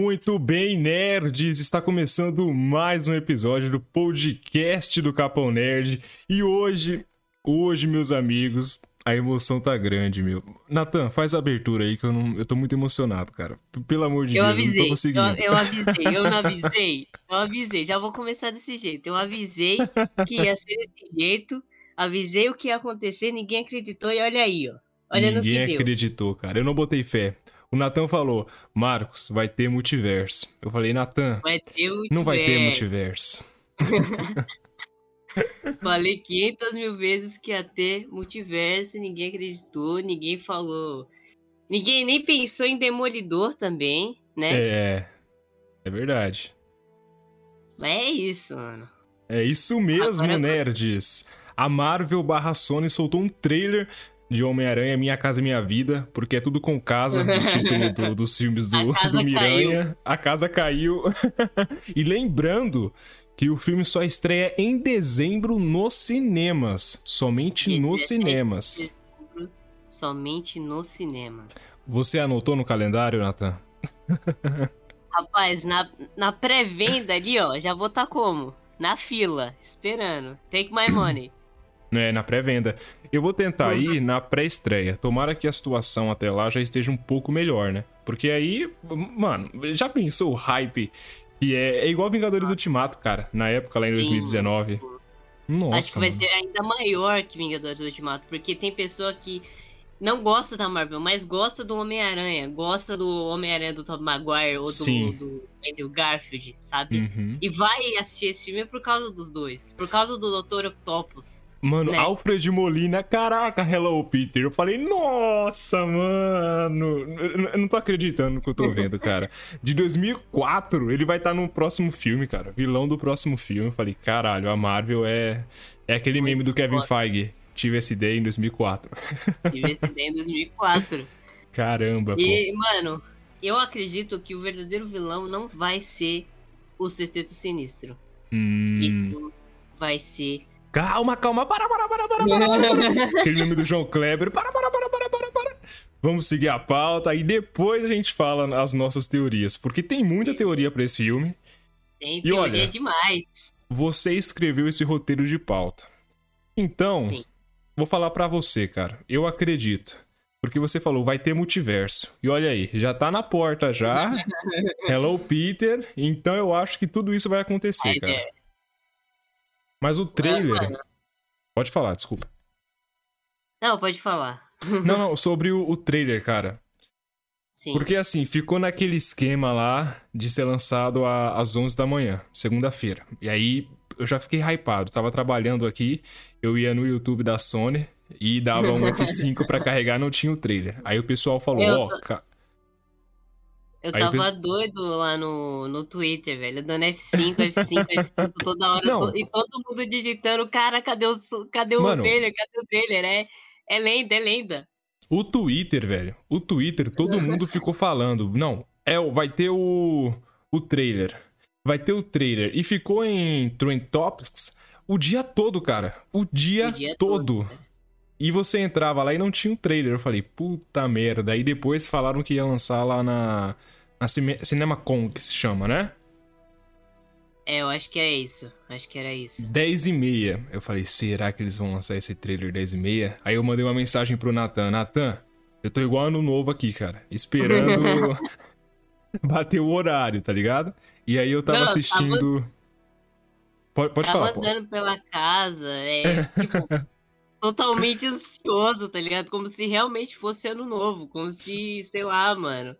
Muito bem, nerds! Está começando mais um episódio do podcast do Capão Nerd. E hoje, hoje, meus amigos, a emoção tá grande, meu. Natan, faz a abertura aí que eu não, eu tô muito emocionado, cara. Pelo amor de Eu Deus, avisei, não tô conseguindo. eu, eu avisei, eu não avisei, eu avisei, já vou começar desse jeito. Eu avisei que ia ser desse jeito, avisei o que ia acontecer, ninguém acreditou e olha aí, ó. Olha no Ninguém que deu. acreditou, cara. Eu não botei fé. O Natan falou, Marcos, vai ter multiverso. Eu falei, Natan, não vai ter multiverso. Falei 500 mil vezes que ia ter multiverso, e ninguém acreditou, ninguém falou. Ninguém nem pensou em Demolidor também, né? É, é verdade. Mas é isso, mano. É isso mesmo, Agora- nerds. A Marvel barra Sony soltou um trailer de Homem-Aranha Minha Casa Minha Vida, porque é tudo com casa, o título do- dos filmes do, do Miranha. A casa caiu. e lembrando que o filme só estreia em dezembro nos cinemas. Somente nos 17 cinemas. Dezembro, Somente nos cinemas. Você anotou no calendário, Nathan? Rapaz, na, na pré-venda ali, ó, já vou tá como? Na fila, esperando. Take my money. É, na pré-venda. Eu vou tentar ir na pré-estreia. Tomara que a situação até lá já esteja um pouco melhor, né? Porque aí, mano, já pensou o hype que é, é igual Vingadores Ultimato, cara, na época lá em Sim. 2019. Nossa, Acho que vai mano. ser ainda maior que Vingadores Ultimato, porque tem pessoa que não gosta da Marvel, mas gosta do Homem-Aranha, gosta do Homem-Aranha do Tobey Maguire ou do, do Andrew Garfield, sabe? Uhum. E vai assistir esse filme por causa dos dois, por causa do Dr. Octopus. Mano, né? Alfred Molina, caraca, Hello Peter. Eu falei, nossa, mano. Eu eu não tô acreditando no que eu tô vendo, cara. De 2004, ele vai estar no próximo filme, cara. Vilão do próximo filme. Eu falei, caralho, a Marvel é. É aquele Muito meme do Kevin foda. Feige. Tive essa ideia em 2004. Tive esse ideia em 2004. Caramba, pô. E, mano, eu acredito que o verdadeiro vilão não vai ser o Sexteto Sinistro. Hum. Isso vai ser. Calma, calma, para, para, para, para, para, para. Aquele meme do João Kleber. Para, para, para, para, para, para. Vamos seguir a pauta e depois a gente fala as nossas teorias. Porque tem muita teoria pra esse filme. Tem E teoria olha- demais. Você escreveu esse roteiro de pauta. Então, Sim. Vou falar pra você, cara. Eu acredito. Porque você falou, vai ter multiverso. E olha aí, já tá na porta já. Hello, Peter. Então eu acho que tudo isso vai acontecer, cara. é, Mas o trailer. Pode falar, desculpa. Não, pode falar. Não, não, sobre o, o trailer, cara. Sim. Porque assim, ficou naquele esquema lá de ser lançado a- às 11 da manhã, segunda-feira. E aí eu já fiquei hypado. Tava trabalhando aqui, eu ia no YouTube da Sony e dava um F5 pra carregar, não tinha o trailer. Aí o pessoal falou: Eu Ó, ca- Eu Aí eu tava doido lá no, no Twitter, velho, dando F5, F5, F5 toda hora. Não. e todo mundo digitando, cara, cadê o, cadê o Mano. trailer? Cadê o trailer? É, é lenda, é lenda. o Twitter, velho, o Twitter, todo mundo ficou falando: Não, é, vai ter o, o trailer. Vai ter o trailer. E ficou em Trend Topics o dia todo, cara. O dia, O dia todo. todo, né? E você entrava lá e não tinha um trailer. Eu falei, puta merda. Aí depois falaram que ia lançar lá na, na Cine- CinemaCon, que se chama, né? É, eu acho que é isso. Acho que era isso. 10 e meia. Eu falei, será que eles vão lançar esse trailer 10 e meia? Aí eu mandei uma mensagem pro Nathan. Nathan, eu tô igual ano novo aqui, cara. Esperando bater o horário, tá ligado? E aí eu tava Não, tava- assistindo... Pode, pode Tava falar, pô. andando pela casa, é, tipo, totalmente ansioso, tá ligado? Como se realmente fosse ano novo. Como se, sei lá, mano.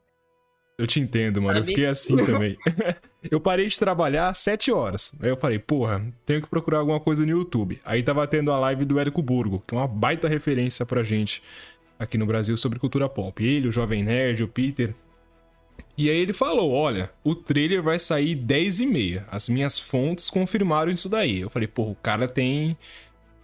Eu te entendo, mano. Eu Pra mim- fiquei assim também. eu parei de trabalhar às 7 horas. Aí eu falei, porra, tenho que procurar alguma coisa no YouTube. Aí tava tendo a live do Érico Burgo, que é uma baita referência pra gente aqui no Brasil sobre cultura pop. Ele, o Jovem Nerd, o Peter. E aí ele falou, olha, o trailer vai sair 10 e meia. As minhas fontes confirmaram isso daí. Eu falei, porra, o cara tem...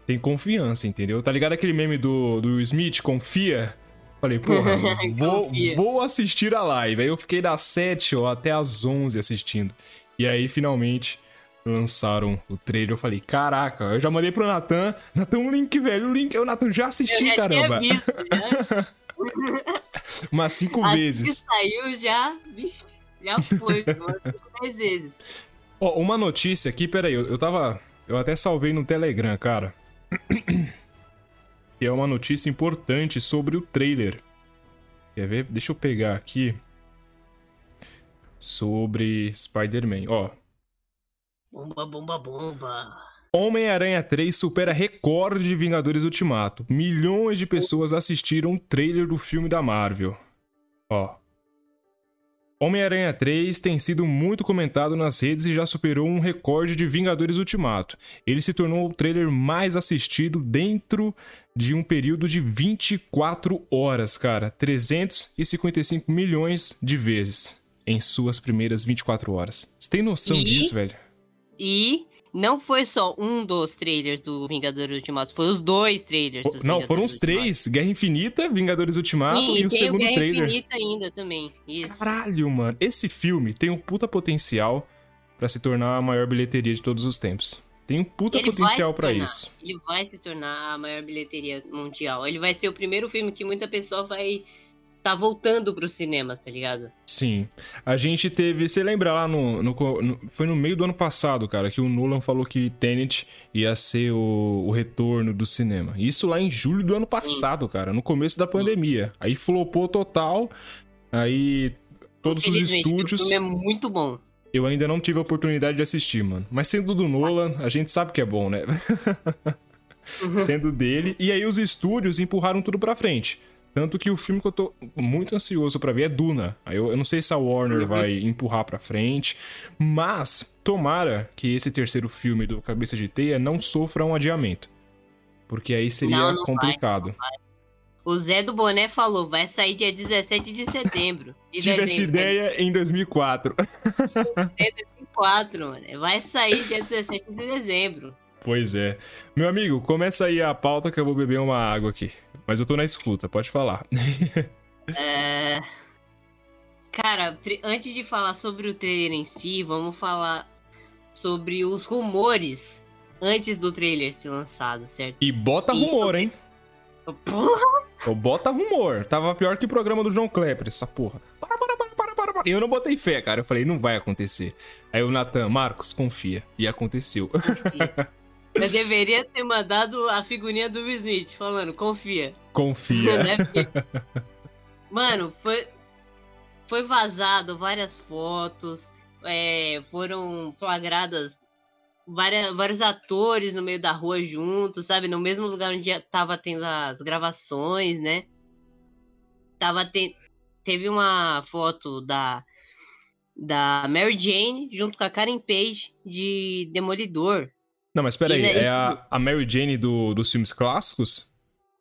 Tem confiança, entendeu? Tá ligado aquele meme do, do Smith, confia? Falei, porra, vou, vou assistir a live. Aí eu fiquei das 7 ó, até as 11 assistindo. E aí, finalmente, lançaram o trailer. Eu falei, caraca, eu já mandei pro Natan. Natan, um link, velho, o link. Eu, Natan, já Eu assisti, já caramba. tinha visto, já. Umas cinco Assim que vezes. saiu já, Já foi, umas 10 vezes. Ó, uma notícia aqui, peraí, eu, eu tava. Eu até salvei no Telegram, cara. que é uma notícia importante sobre o trailer. Quer ver? Deixa eu pegar aqui. Sobre Spider-Man. Ó, Bomba, bomba, bomba. Homem-Aranha 3 supera recorde de Vingadores Ultimato. Milhões de pessoas assistiram o trailer do filme da Marvel. Ó. Homem-Aranha 3 tem sido muito comentado nas redes e já superou um recorde de Vingadores Ultimato. Ele se tornou o trailer mais assistido dentro de um período de 24 horas, cara. 355 milhões de vezes em suas primeiras 24 horas. Você tem noção E- disso, velho? E não foi só um dos trailers do Vingadores Ultimato, foi os dois trailers. Não, foram os três: Guerra Infinita, Vingadores Ultimato Sim, e o segundo o Guerra trailer. Infinita ainda também. Isso. Caralho, mano. Esse filme tem um puta potencial pra se tornar a maior bilheteria de todos os tempos. Tem um puta Ele potencial tornar. isso. Ele vai se tornar a maior bilheteria mundial. Ele vai ser o primeiro filme que muita pessoa vai tá voltando pros cinemas, tá ligado? Sim. A gente teve. Você lembra lá no, no- no- Foi no meio do ano passado, cara, que o Nolan falou que Tenet ia ser o, o retorno do cinema. Isso lá em julho do ano passado, cara, no começo da pandemia. Aí flopou total. Aí. Todos os estúdios. O filme é muito bom. Eu ainda não tive a oportunidade de assistir, mano. Mas sendo do Nolan, a gente sabe que é bom, né? sendo dele. E aí os estúdios empurraram tudo pra frente. Tanto que o filme que eu tô muito ansioso pra ver é Duna. Aí eu, eu não sei se a Warner Uhum. vai empurrar pra frente, mas tomara que esse terceiro filme do Cabeça de Teia não sofra um adiamento. Porque aí seria Não, não vai, complicado. O Zé do Boné falou, vai sair dia 17 de setembro. De Tive essa dezembro. ideia em 2004. 4, mano. Vai sair dia 17 de dezembro. Pois é. Meu amigo, começa aí a pauta que eu vou beber uma água aqui. Mas eu tô na escuta, pode falar. É... Cara, antes de falar sobre o trailer em si, vamos falar sobre os rumores antes do trailer ser lançado, certo? E bota E- rumor, hein? Porra! Ou bota rumor. Tava pior que o programa do João Klepper, essa porra. Para, para, para, para, para, para. E eu não botei fé, cara. Eu falei, não vai acontecer. Aí o Natan, Marcos, confia. E aconteceu. Eu deveria ter mandado a figurinha do Will Smith falando, confia. confia. Né, Mano, foi, foi vazado várias fotos, é, foram flagradas várias, vários atores no meio da rua juntos, sabe? No mesmo lugar onde tava tendo as gravações, né? Tava te, teve uma foto da, da Mary Jane junto com a Karen Page de Demolidor. Não, mas peraí. E daí- É a, a Mary Jane do, dos filmes clássicos?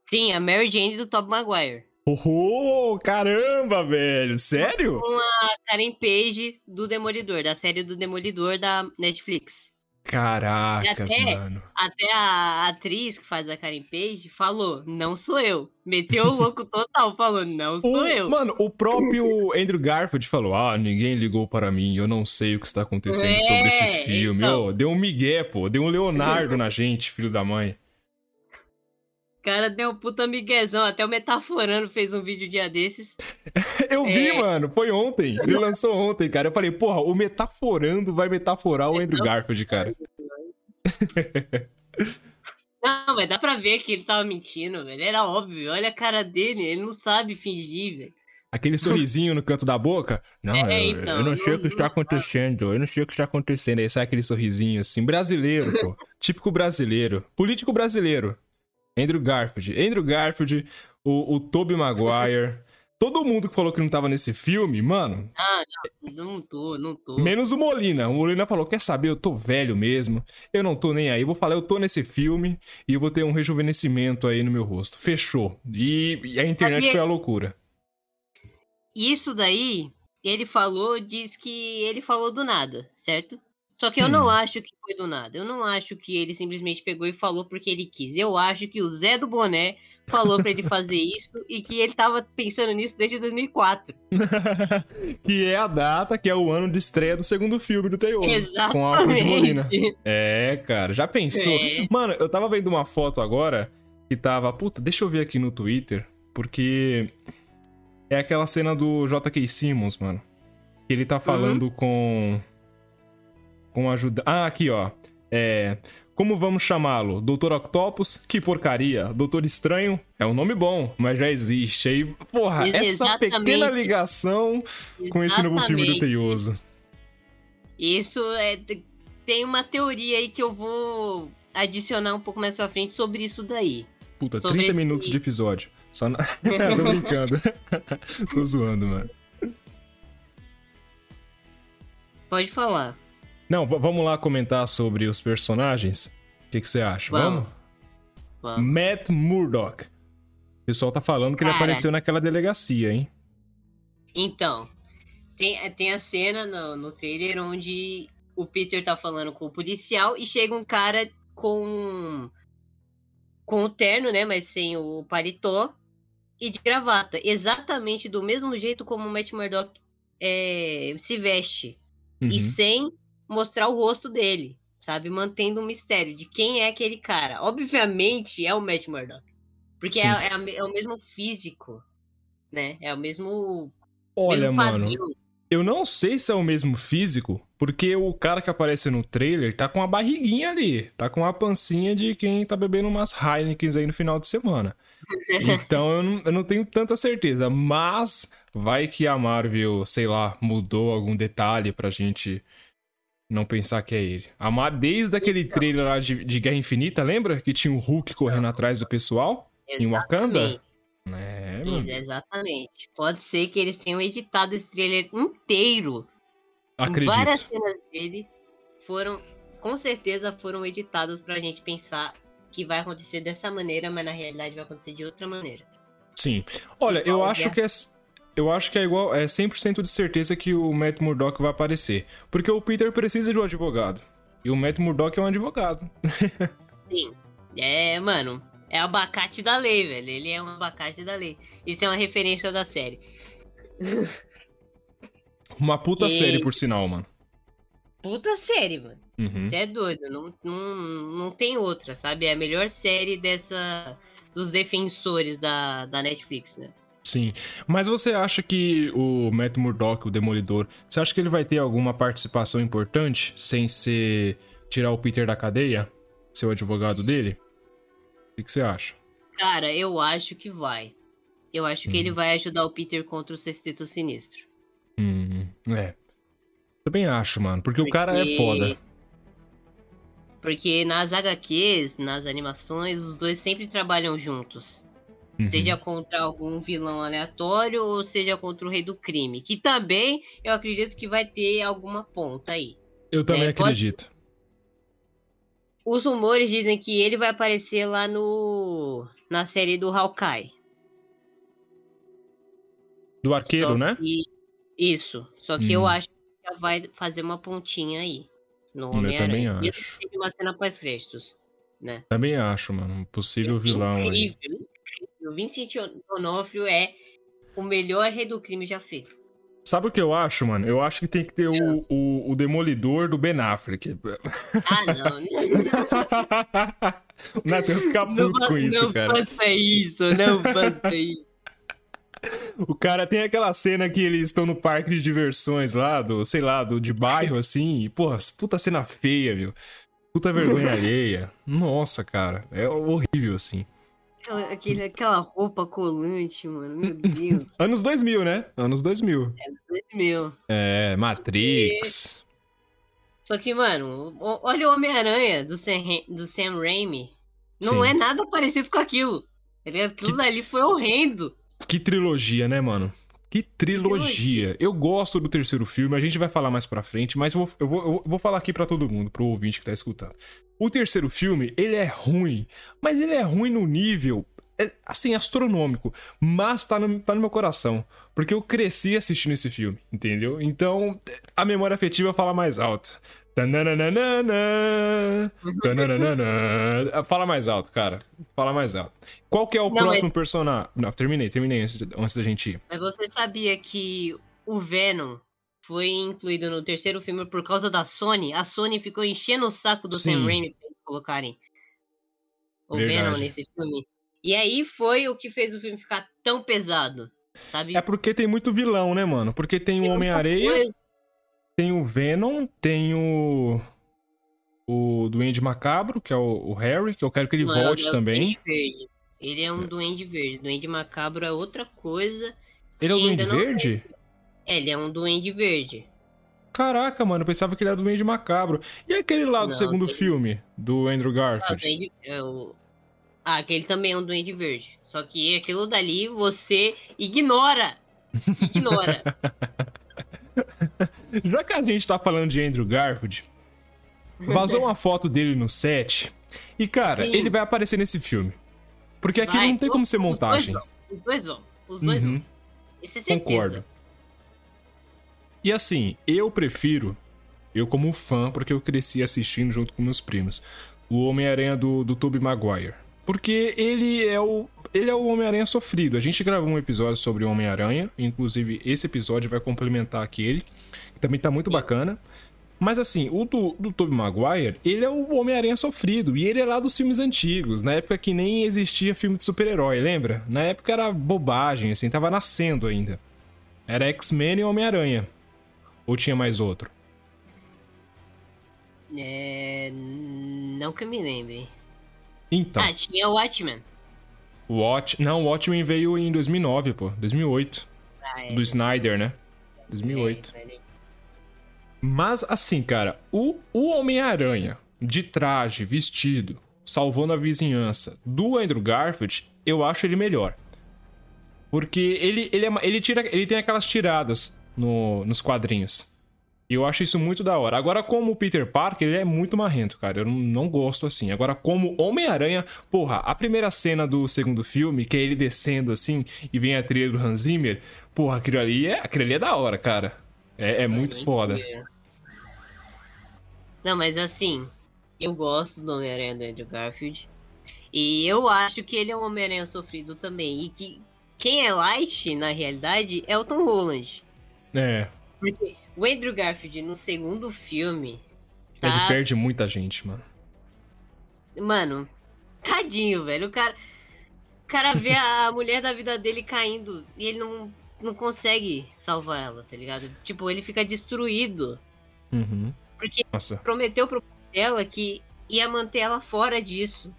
Sim, a Mary Jane do Tobey Maguire. Oh, caramba, velho. Sério? Com a Karen Page do Demolidor, da série do Demolidor da Netflix. Caracas, até- mano. Até a atriz que faz a Karen Page falou, não sou eu. Meteu o louco total, falou, não sou O- eu. Mano, o próprio Andrew Garfield falou: Ah, ninguém ligou para mim, eu não sei o que está acontecendo É, sobre esse filme. então. Ô, deu um migué, pô, deu um Leonardo na gente, filho da mãe. O cara deu um puta miguezão, até o Metaforando fez um vídeo dia desses. Eu vi, É. mano, foi ontem. Ele lançou ontem, cara. Eu falei, porra, o Metaforando vai metaforar o Andrew Garfield, cara. Não, mas dá pra ver que ele tava mentindo, velho. Era óbvio, olha a cara dele, ele não sabe fingir, velho. Aquele sorrisinho no canto da boca. Não, É, eu, então, eu não sei o que está acontecendo, eu não sei o que está acontecendo. Aí sai aquele sorrisinho assim, brasileiro, pô. Típico brasileiro. Político brasileiro. Andrew Garfield. Andrew Garfield, o, o Tobey Maguire. Todo mundo que falou que não tava nesse filme, mano, Ah, não, não tô, não tô. menos o Molina. O Molina falou: quer saber, eu tô velho mesmo. Eu não tô nem aí. Eu vou falar, eu tô nesse filme e eu vou ter um rejuvenescimento aí no meu rosto. Fechou. E, e a internet Sabia- foi a loucura. Isso daí, ele falou, diz que ele falou do nada, certo? Só que eu Hum. não acho que foi do nada. Eu não acho que ele simplesmente pegou e falou porque ele quis. Eu acho que o Zé do Boné falou pra ele fazer isso e que ele tava pensando nisso desde 2004. que é a data, que é o ano de estreia do segundo filme do. Exatamente. Com a Alfred Molina. É, cara, já pensou? É. Mano, eu tava vendo uma foto agora que tava. Puta, deixa eu ver aqui no Twitter, porque. É aquela cena do J.K. Simmons, mano. Ele tá falando uhum. com. Com ajuda. Ah, aqui, ó. É. Como vamos chamá-lo? Doutor Octopus? Que porcaria. Doutor Estranho? É um nome bom, mas já existe. Aí, porra, essa pequena ligação Exatamente. com esse novo filme do Teioso. Isso é. Tem uma teoria aí que eu vou adicionar um pouco mais pra frente sobre isso daí. Puta, sobre 30 esse... minutos de episódio. Só na... Tô brincando. Tô zoando, mano. Pode falar. Não, vamos lá comentar sobre os personagens? O que, que você acha? Vamos? vamos? Matt Murdock. O pessoal tá falando que Cara, ele apareceu naquela delegacia, hein? Então, tem, tem a cena no, no trailer onde o Peter tá falando com o policial e chega um cara com com o terno, né, mas sem o paletó e de gravata, exatamente do mesmo jeito como o Matt Murdock é, se veste uhum. e sem mostrar o rosto dele, sabe, mantendo um mistério de quem é aquele cara. Obviamente é o Matt Murdock, porque é, é, é, o mesmo físico, né, é o mesmo. Olha, mesmo mano. Eu não sei se é o mesmo físico, porque o cara que aparece no trailer tá com a barriguinha ali. Tá com a pancinha de quem tá bebendo umas Heineken aí no final de semana. Então eu não, eu não tenho tanta certeza. Mas vai que a Marvel, sei lá, mudou algum detalhe pra gente não pensar que é ele. A Mar, desde aquele então. trailer lá de, de Guerra Infinita, lembra? Que tinha o Hulk correndo atrás do pessoal? Exatamente. Em Wakanda? É, mano. Exatamente. Pode ser que eles tenham editado esse trailer inteiro. Acredito. Várias cenas dele foram, com certeza, foram editadas pra gente pensar que vai acontecer dessa maneira, mas na realidade vai acontecer de outra maneira. Sim. Olha, eu acho que é eu acho que é igual, é 100% de certeza que o Matt Murdock vai aparecer, porque o Peter precisa de um advogado. E o Matt Murdock é um advogado. Sim. É, mano, é o abacate da lei, velho. Ele é um abacate da lei. Isso é uma referência da série. Uma puta série, por sinal, mano. Puta série, mano. Uhum. Você é doido. Não, não, não tem outra, sabe? É a melhor série dessa. dos defensores da, da Netflix, né? Sim. Mas você acha que o Matt Murdock, o Demolidor, você acha que ele vai ter alguma participação importante sem ser tirar o Peter da cadeia? Ser o advogado dele? O que, você acha? Cara, eu acho que vai. Eu acho que ele hum. vai ajudar o Peter contra o Sexteto Sinistro. Hum, é. Também acho, mano. Porque, porque, o cara é foda. Porque nas HQs, nas animações, os dois sempre trabalham juntos. Uhum. Seja contra algum vilão aleatório ou seja contra o rei do crime. Que também eu acredito que vai ter alguma ponta aí. Eu também é, acredito. Os rumores dizem que ele vai aparecer lá no na série do Hawkeye. Do arqueiro, Só né? Que... Isso. Só que hum. eu acho que já vai fazer uma pontinha aí. No Homem-Aranha. Eu também acho. Teve uma cena pós-créditos, né? Também acho, mano. Um possível vilão incrível, aí. O Vincent D'Onofrio é o melhor rei do crime já feito. Sabe o que eu acho, mano? Eu acho que tem que ter o, o, o Demolidor do Ben Affleck. Ah, não. não, tem que ficar puto não, com isso, não cara. Não faça isso, não faça isso. O cara tem aquela cena que eles estão no parque de diversões lá, do, sei lá, do de bairro, assim. E, porra, puta cena feia, viu? Puta vergonha alheia. Nossa, cara. É horrível, assim. Aquela, aquele, aquela roupa colante, mano. Meu Deus. Anos 2000, né? Anos 2000. Anos 2000. É, Matrix. E... Só que, mano, olha o Homem-Aranha do Sam, do Sam Raimi. Não Sim. é nada parecido com aquilo. Aquilo que... ali foi horrendo. Que trilogia, né, mano? Que trilogia. Eu gosto do terceiro filme, a gente vai falar mais pra frente, mas eu vou, eu vou, eu vou falar aqui para todo mundo, pro ouvinte que tá escutando. O terceiro filme, ele é ruim, mas ele é ruim no nível, é, assim, astronômico, mas tá no, tá no meu coração, porque eu cresci assistindo esse filme, entendeu? Então, a memória afetiva fala mais alto. Fala mais alto, cara. Fala mais alto. Qual que é o não, próximo mas... personagem? Não, terminei, terminei antes, de, antes da gente ir. Mas você sabia que o Venom foi incluído no terceiro filme por causa da Sony? A Sony ficou enchendo o saco do Sim. Sam Raimi pra eles colocarem o Verdade. Venom nesse filme. E aí foi o que fez o filme ficar tão pesado. sabe? É porque tem muito vilão, né, mano? Porque tem, tem o Homem-Areia, tem o Venom, tem o. O Duende Macabro, que é o, o Harry, que eu quero que ele Não, volte é também. Verde. Ele é um é. Duende Verde. Duende Macabro é outra coisa. Ele é o Duende Verde? É, ele é um Duende Verde. Caraca, mano, eu pensava que ele era do Duende Macabro. E aquele lá do Não, segundo tem... filme, do Andrew Garfield? Ah, é o... ah, aquele também é um Duende Verde. Só que aquilo dali você ignora. Ignora. Já que a gente tá falando de Andrew Garfield, vazou uma foto dele no set. E, cara, Sim. ele vai aparecer nesse filme. Porque aqui não tem como ser montagem. Os dois vão. Os dois uhum. vão. Isso é certeza. Concordo. E assim, eu prefiro, eu como fã, porque eu cresci assistindo junto com meus primos, o Homem-Aranha do, do Tobey Maguire. Porque ele é o ele é o Homem-Aranha sofrido. A gente gravou um episódio sobre o Homem-Aranha, inclusive esse episódio vai complementar aquele, que também tá muito bacana. Mas assim, o do, do Tobey Maguire, ele é o Homem-Aranha sofrido. E ele é lá dos filmes antigos, na época que nem existia filme de super-herói, lembra? Na época era bobagem, assim, tava nascendo ainda. Era X-Men e Homem-Aranha. Ou tinha mais outro? É... Não que eu me lembre. Então. Ah, tinha o Watchmen. Watch... Não, o Watchmen veio em 2009, pô. 2008. Ah, é. Do Snyder, né? 2008. É, Mas, assim, cara, o, o Homem-Aranha, de traje, vestido, salvando a vizinhança, do Andrew Garfield, eu acho ele melhor. Porque ele, ele, é, ele, tira, ele tem aquelas tiradas no, nos quadrinhos. E eu acho isso muito da hora. Agora, como o Peter Parker, ele é muito marrento, cara. Eu não, não gosto assim. Agora, como Homem-Aranha, porra, a primeira cena do segundo filme, que é ele descendo assim e vem a trilha do Hans Zimmer, porra, aquilo ali é, aquilo ali é da hora, cara. É, é muito foda. Não, mas assim, eu gosto do Homem-Aranha do Andrew Garfield. E eu acho que ele é um Homem-Aranha sofrido também. E que quem é light, na realidade, é o Tom Holland. É. Porque o Andrew Garfield no segundo filme. Tá... Ele perde muita gente, mano. Mano, tadinho, velho. O cara. O cara vê a mulher da vida dele caindo e ele não, não consegue salvar ela, tá ligado? Tipo, ele fica destruído. Uhum. Porque Nossa. prometeu pro ela que ia manter ela fora disso.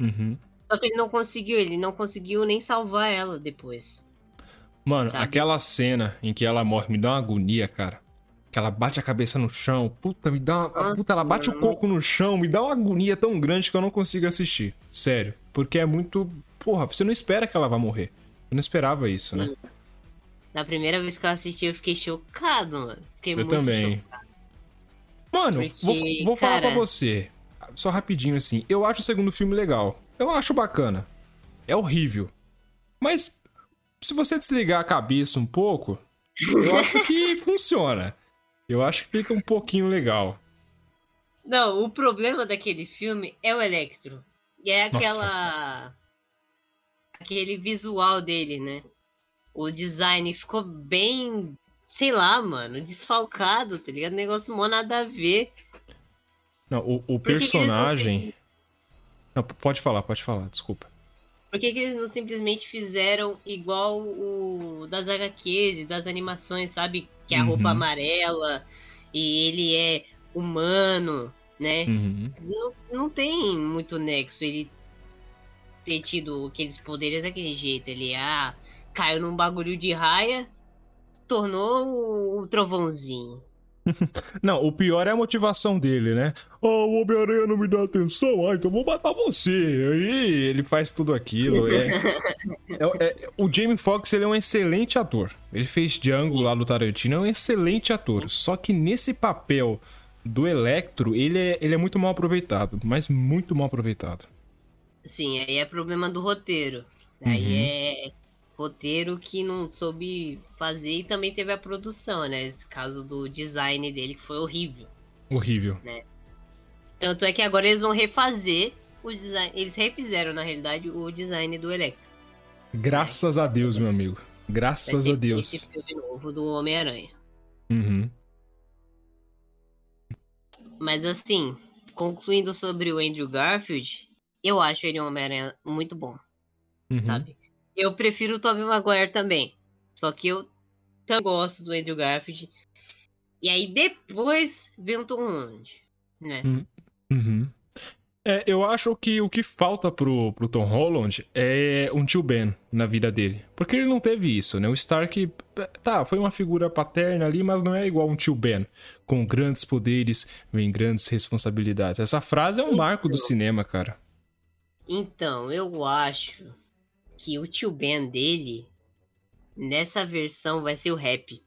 Uhum. Só que ele não conseguiu, ele não conseguiu nem salvar ela depois. Mano, sabe? aquela cena em que ela morre me dá uma agonia, cara. Que ela bate a cabeça no chão. Puta, me dá uma. Puta, ela bate o coco no chão, me dá uma agonia tão grande que eu não consigo assistir. Sério. Porque é muito. Porra, você não espera que ela vá morrer. Eu não esperava isso, né? Na primeira vez que eu assisti, eu fiquei chocado, mano. Fiquei eu muito também. Chocado. Mano, Porque, vou, vou cara... falar pra você. Só rapidinho assim. Eu acho o segundo filme legal. Eu acho bacana. É horrível. Mas se você desligar a cabeça um pouco, eu acho que funciona. Eu acho que fica um pouquinho legal. Não, o problema daquele filme é o Electro. E é aquela. Nossa. aquele visual dele, né? O design ficou bem. Sei lá, mano, desfalcado, tá ligado? Negócio mó nada a ver. Não, o, o personagem. Não, pode falar, pode falar, desculpa. Por que, que eles não simplesmente fizeram igual o das HQs e das animações, sabe? Que é a uhum. roupa amarela e ele é humano, né? Uhum. Não, não tem muito nexo ele ter tido aqueles poderes daquele jeito. Ele, ah, caiu num bagulho de raia, se tornou o trovãozinho. não, o pior é a motivação dele, né? Oh, o Homem-Aranha não me dá atenção, ah, então vou matar você. Aí ele faz tudo aquilo. É... é, é... o Jamie Foxx ele é um excelente ator. Ele fez Django lá do Tarantino, é um excelente ator. Só que nesse papel do Electro, ele é, ele é muito mal aproveitado, mas muito mal aproveitado. Sim, aí é problema do roteiro. Aí uhum. é roteiro que não soube fazer e também teve a produção, né? Esse caso do design dele que foi horrível. Horrível. Né? Tanto é que agora eles vão refazer o design. Eles refizeram, na realidade, o design do Electro. Graças a Deus, meu amigo. Graças a Deus. Esse filme novo do Homem-Aranha. Uhum. Mas assim, concluindo sobre o Andrew Garfield, eu acho ele um Homem-Aranha muito bom. Uhum. Sabe? Eu prefiro o Tobey Maguire também. Só que eu também gosto do Andrew Garfield. E aí depois vem o Tom Holland, né? Uhum. É, eu acho que o que falta pro, pro Tom Holland é um tio Ben na vida dele. Porque ele não teve isso, né? O Stark, tá, foi uma figura paterna ali, mas não é igual um tio Ben. Com grandes poderes, vem grandes responsabilidades. Essa frase é um marco do cinema, cara. Então, eu acho que o tio Ben dele, nessa versão, vai ser o rap.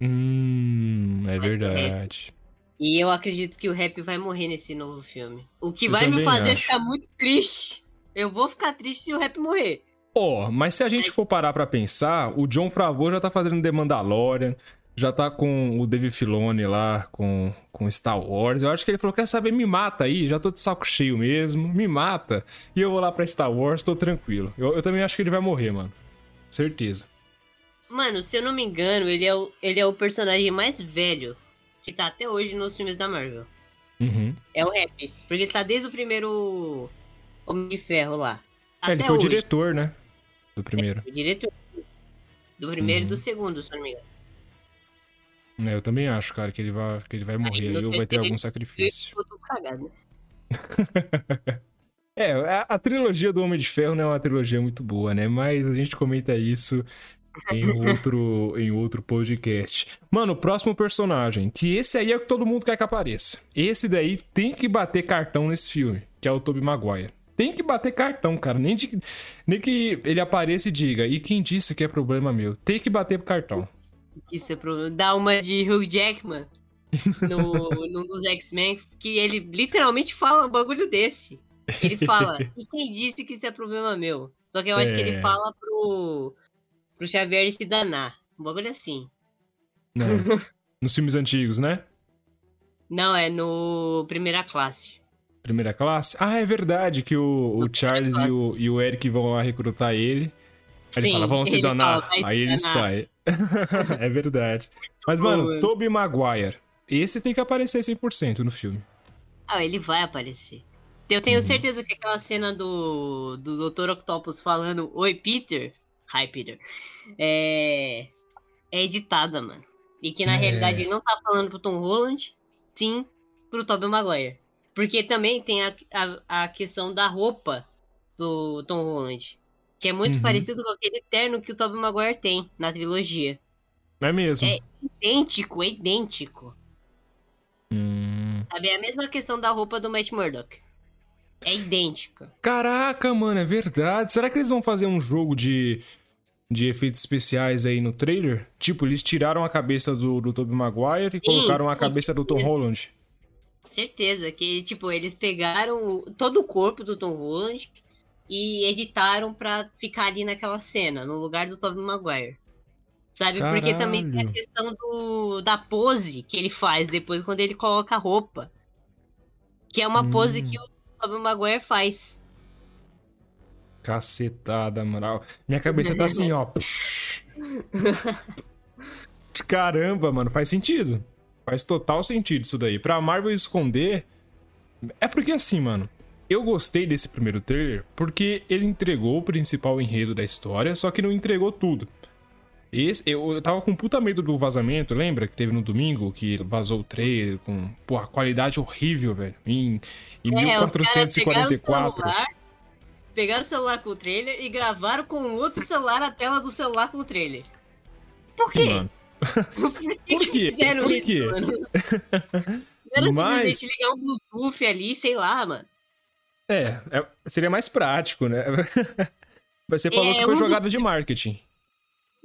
Hum, é verdade. E eu acredito que o rap vai morrer nesse novo filme. O que eu vai me fazer acho. ficar muito triste. Eu vou ficar triste se o rap morrer. Ó, oh, mas se a gente for parar pra pensar, o John Favreau já tá fazendo The Mandalorian, já tá com o David Filoni lá, com, com Star Wars. Eu acho que ele falou, quer saber, me mata aí, já tô de saco cheio mesmo, me mata. E eu vou lá pra Star Wars, tô tranquilo. Eu, eu também acho que ele vai morrer, mano. Certeza. Mano, se eu não me engano, ele é o, ele é o personagem mais velho que tá até hoje nos filmes da Marvel. Uhum. É o rap. Porque ele tá desde o primeiro Homem de Ferro lá. É, ele foi hoje. o diretor, né? Do primeiro. É, o diretor. Do primeiro uhum. e do uhum. segundo, se não me engano. É, eu também acho, cara, que ele vai, que ele vai morrer aí ou vai ter algum sacrifício. Né? é, a, a, trilogia do Homem de Ferro não é uma trilogia muito boa, né? Mas a gente comenta isso em outro, em outro podcast. Mano, o próximo personagem, que esse aí é o que todo mundo quer que apareça. Esse daí tem que bater cartão nesse filme, que é o Tobey Maguire. Tem que bater cartão, cara. Nem, de, nem que ele apareça e diga, e quem disse que é problema meu? Tem que bater cartão. Isso é problema. Dá uma de Hugh Jackman no, num dos X-Men, que ele literalmente fala um bagulho desse. Ele fala, e quem disse que isso é problema meu? Só que eu acho é... que ele é. fala pro, pro Xavier se danar. Um bagulho assim. É. Nos filmes antigos, né? Não, é no Primeira Classe. Primeira Classe? Ah, é verdade que o, o Charles e o, e o Eric vão lá recrutar ele. Aí Sim, ele fala, vamos se danar. Fala, aí ele danar. sai. é verdade. Mas, mano, Tobey Maguire. Esse tem que aparecer 100% no filme. Ah, ele vai aparecer. Eu tenho uhum. certeza que aquela cena do, do Dr. Octopus falando Oi, Peter. Hi, Peter. É, é editada, mano. E que na é... realidade ele não tá falando pro Tom Holland, sim pro Tobey Maguire. Porque também tem a, a, a questão da roupa do Tom Holland. Que é muito uhum. parecido com aquele terno que o Tobey Maguire tem na trilogia. É mesmo? É idêntico, é idêntico. Hum... Sabe, é a mesma questão da roupa do Matt Murdock. É idêntica. Caraca, mano, é verdade. Será que eles vão fazer um jogo de de efeitos especiais aí no trailer. Tipo, eles tiraram a cabeça do, do Tobey Maguire e Sim, colocaram a cabeça do Tom Holland. Certeza, que, tipo, eles pegaram todo o corpo do Tom Holland e editaram pra ficar ali naquela cena, no lugar do Tobey Maguire. Sabe? Caralho. Porque também tem a questão do, da pose que ele faz depois quando ele coloca a roupa. Que é uma hum. pose que o Tobey Maguire faz. Cacetada, moral. Minha cabeça tá assim, ó. Caramba, mano, faz sentido. Faz total sentido isso daí. Pra Marvel esconder. É porque assim, mano. Eu gostei desse primeiro trailer porque ele entregou o principal enredo da história, só que não entregou tudo. Esse, eu, eu tava com puta medo do vazamento, lembra? Que teve no domingo, que vazou o trailer com, pô, qualidade horrível, velho. Em, em é, 1444 pegaram o celular com o trailer e gravaram com outro celular a tela do celular com o trailer. Por quê? Mano. Por quê? Por isso, quê? Mano? Era Mas... simplesmente ligar um Bluetooth ali, sei lá, mano. É, é seria mais prático, né? Você falou é, que foi um jogada de marketing.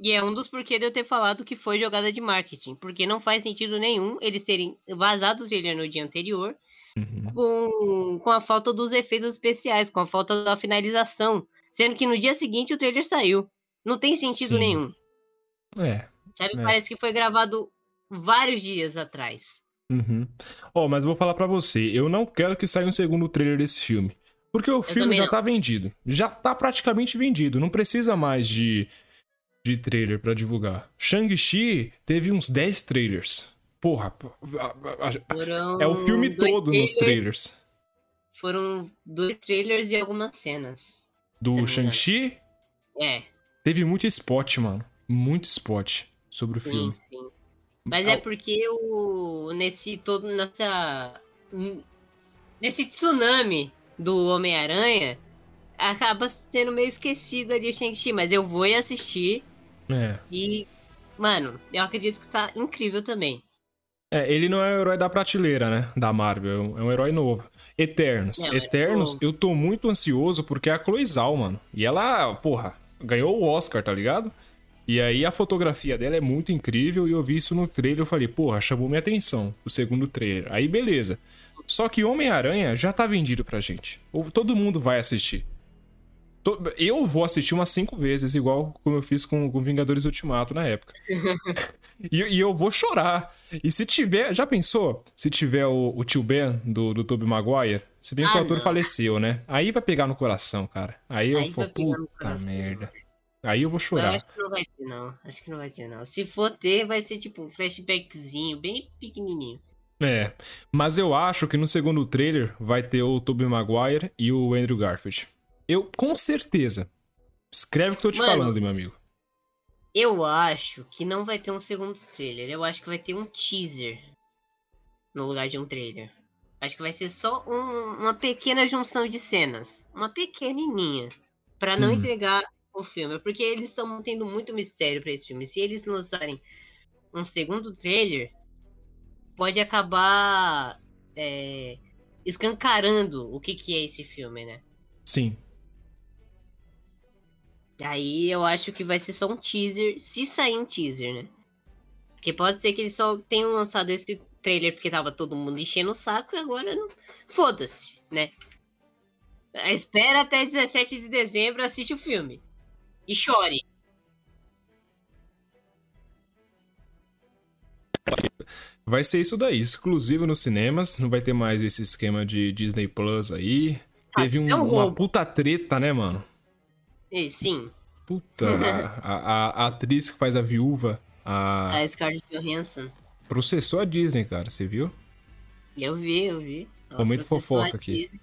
E é um dos porquês de eu ter falado que foi jogada de marketing. Porque não faz sentido nenhum eles terem vazado o trailer no dia anterior uhum. com, com a falta dos efeitos especiais, com a falta da finalização. Sendo que no dia seguinte o trailer saiu. Não tem sentido Sim. nenhum. É. Sabe, é. parece que foi gravado vários dias atrás. Uhum. Ó, oh, mas vou falar para você, eu não quero que saia um segundo trailer desse filme. Porque o eu filme já não. tá vendido. Já tá praticamente vendido. Não precisa mais de, de trailer para divulgar. Shang-Chi teve uns 10 trailers. Porra, é o filme todo trailers, nos trailers. Foram dois trailers e algumas cenas. Do Shang-Chi? É. Teve muito spot, mano. Muito spot sobre o sim, filme. sim. Mas é porque o nesse todo nessa nesse tsunami do Homem-Aranha acaba sendo meio esquecido ali o Shang-Chi, mas eu vou assistir. É. E mano, eu acredito que tá incrível também. É, ele não é o herói da prateleira, né? Da Marvel. É um herói novo. Eternos. Não, é Eternos, eu tô muito ansioso porque é a Zhao, mano. E ela, porra, ganhou o Oscar, tá ligado? E aí a fotografia dela é muito incrível e eu vi isso no trailer. Eu falei, porra, chamou minha atenção. O segundo trailer. Aí beleza. Só que Homem-Aranha já tá vendido pra gente. Todo mundo vai assistir. Eu vou assistir umas cinco vezes, igual como eu fiz com, com Vingadores Ultimato na época. e, e eu vou chorar. E se tiver. Já pensou? Se tiver o, o tio Ben do, do Tobey Maguire? Se bem que Ah, o ator não. faleceu, né? Aí vai pegar no coração, cara. Aí eu Aí vou, pegar no puta merda. Aí eu vou chorar. acho que não vai ter, não. Acho que não vai ter, não. Se for ter, vai ser tipo um flashbackzinho, bem pequenininho. É. Mas eu acho que no segundo trailer vai ter o Tobey Maguire e o Andrew Garfield. Eu, com certeza. Escreve o que eu tô te Mano. falando, meu amigo. Eu acho que não vai ter um segundo trailer. Eu acho que vai ter um teaser no lugar de um trailer. Acho que vai ser só um- uma pequena junção de cenas. Uma pequenininha. Pra não Hum. entregar o filme. Porque eles estão mantendo muito mistério pra esse filme. Se eles lançarem um segundo trailer, pode acabar é, escancarando o que, que é esse filme, né? Sim. Aí eu acho que vai ser só um teaser, se sair um teaser, né? Porque pode ser que eles só tenham lançado esse trailer porque tava todo mundo enchendo o saco e agora não. Foda-se, né? Espera até 17 de dezembro, assiste o filme. E chore. Vai ser isso daí, exclusivo nos cinemas. Não vai ter mais esse esquema de Disney Plus aí. Ah, Teve um- é um uma puta treta, né, mano? E, sim, Puta, a, a- a atriz que faz a viúva, a, a Scarlett Johansson. processou a Disney, cara, você viu? Eu vi, eu vi. Ela Momento fofoca aqui. Disney.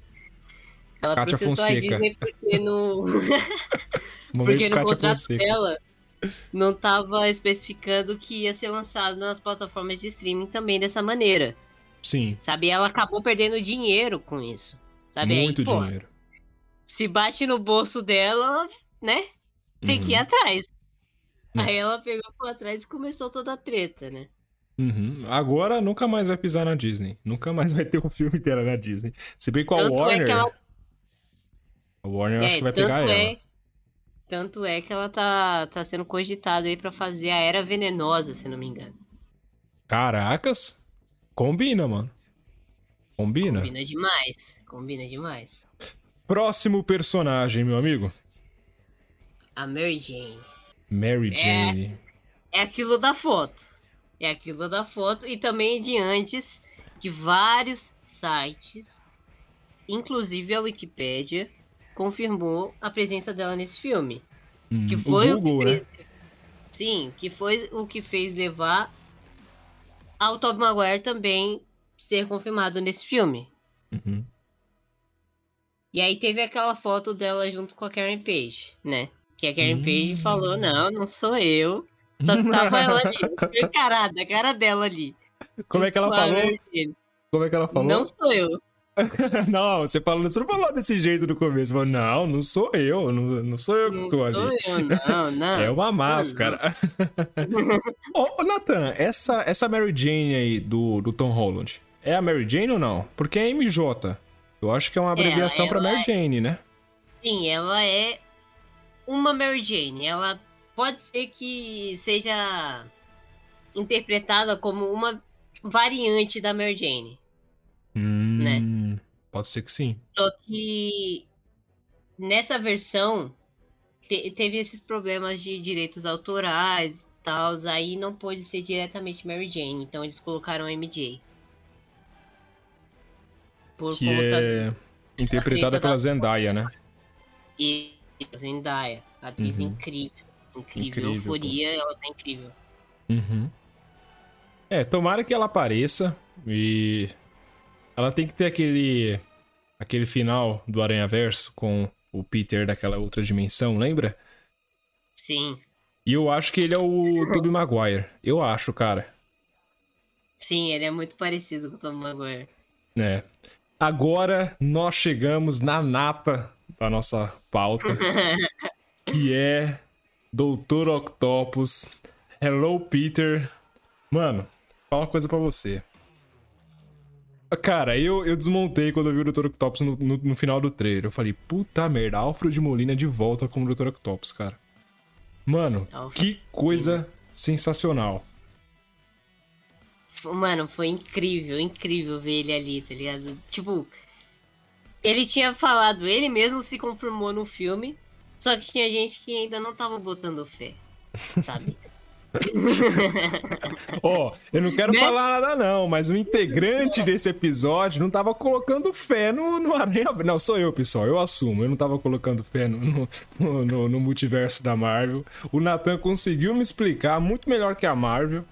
Ela Kátia processou Fonseca. a Disney porque no. Porque no Kátia contrato Fonseca. dela não tava especificando que ia ser lançado nas plataformas de streaming também dessa maneira. Sim, Sabe? Ela acabou perdendo dinheiro com isso. Sabe? muito Aí, pô, dinheiro. Se bate no bolso dela, né? Tem que ir Uhum, atrás. É. Aí ela pegou por atrás e começou toda a treta, né? uhum. Agora nunca mais vai pisar na Disney. Nunca mais vai ter um filme dela na Disney. Se bem com a Tanto é Warner. que ela- A Warner eu acho É, que vai pegar tanto ela. é, tanto é que ela tá, tá sendo cogitada aí pra fazer a Era Venenosa, se não me engano. Caracas! Combina, mano. Combina? Combina demais. Combina demais. Próximo personagem, meu amigo. A Mary Jane. Mary É. Jane. É aquilo da foto. É aquilo da foto e também de antes de vários sites, inclusive a Wikipédia, confirmou a presença dela nesse filme. Hum, Que foi o Google, que né? fez... Sim, que foi o que fez levar ao Tobey Maguire também ser confirmado nesse filme. Uhum. E aí teve aquela foto dela junto com a Karen Page, né? Que a Karen Hum. Page falou, não, não sou eu. Só que tava ela ali, encarada, a cara dela ali. Como é que ela a falou? Como é que ela falou? Não sou eu. não, você falou, você não falou desse jeito no começo. Falou, não, não sou eu, não, não sou eu que Não tô sou ali. eu, não, não. É uma máscara. Ô, ô, Nathan, essa, essa Mary Jane aí do, do Tom Holland, é a Mary Jane ou não? Porque é MJ. Eu acho que é uma abreviação pra ela Mary é- Jane, né? Sim, ela é uma Mary Jane. Ela pode ser que seja interpretada como uma variante da Mary Jane. Hum? Pode ser que sim. Só que nessa versão te- teve esses problemas de direitos autorais e tal, aí não pôde ser diretamente Mary Jane, então eles colocaram MJ. Por Que conta é interpretada pela da- Zendaya, né? E Zendaya, atriz Uhum. incrível. Incrível. Incrível, pô. Euforia, ela tá incrível. Uhum. É, tomara que ela apareça e ela tem que ter aquele aquele final do Aranha Verso com o Peter daquela outra dimensão, lembra? Sim. E eu acho que ele é o Tobey Maguire. Eu acho, cara. Sim, ele é muito parecido com o Tobey Maguire. É. Agora nós chegamos na nata da nossa pauta, que é Doutor Octopus. Hello, Peter. Mano, fala uma coisa pra você. Cara, eu, eu desmontei quando eu vi o Dr. Octopus no, no, no, final do trailer. Eu falei, puta merda, Alfred Molina de volta como Dr. Octopus, cara. Mano, que coisa sensacional. Mano, foi incrível, incrível ver ele ali, tá ligado? Tipo, ele tinha falado, ele mesmo se confirmou no filme, só que tinha gente que ainda não tava botando fé, sabe? Ó, oh, eu não quero né? falar nada não, mas o integrante desse episódio não tava colocando fé no, no Aranha... Não, sou eu, pessoal, eu assumo. Eu não tava colocando fé no, no, no, no multiverso da Marvel. O Nathan conseguiu me explicar muito melhor que a Marvel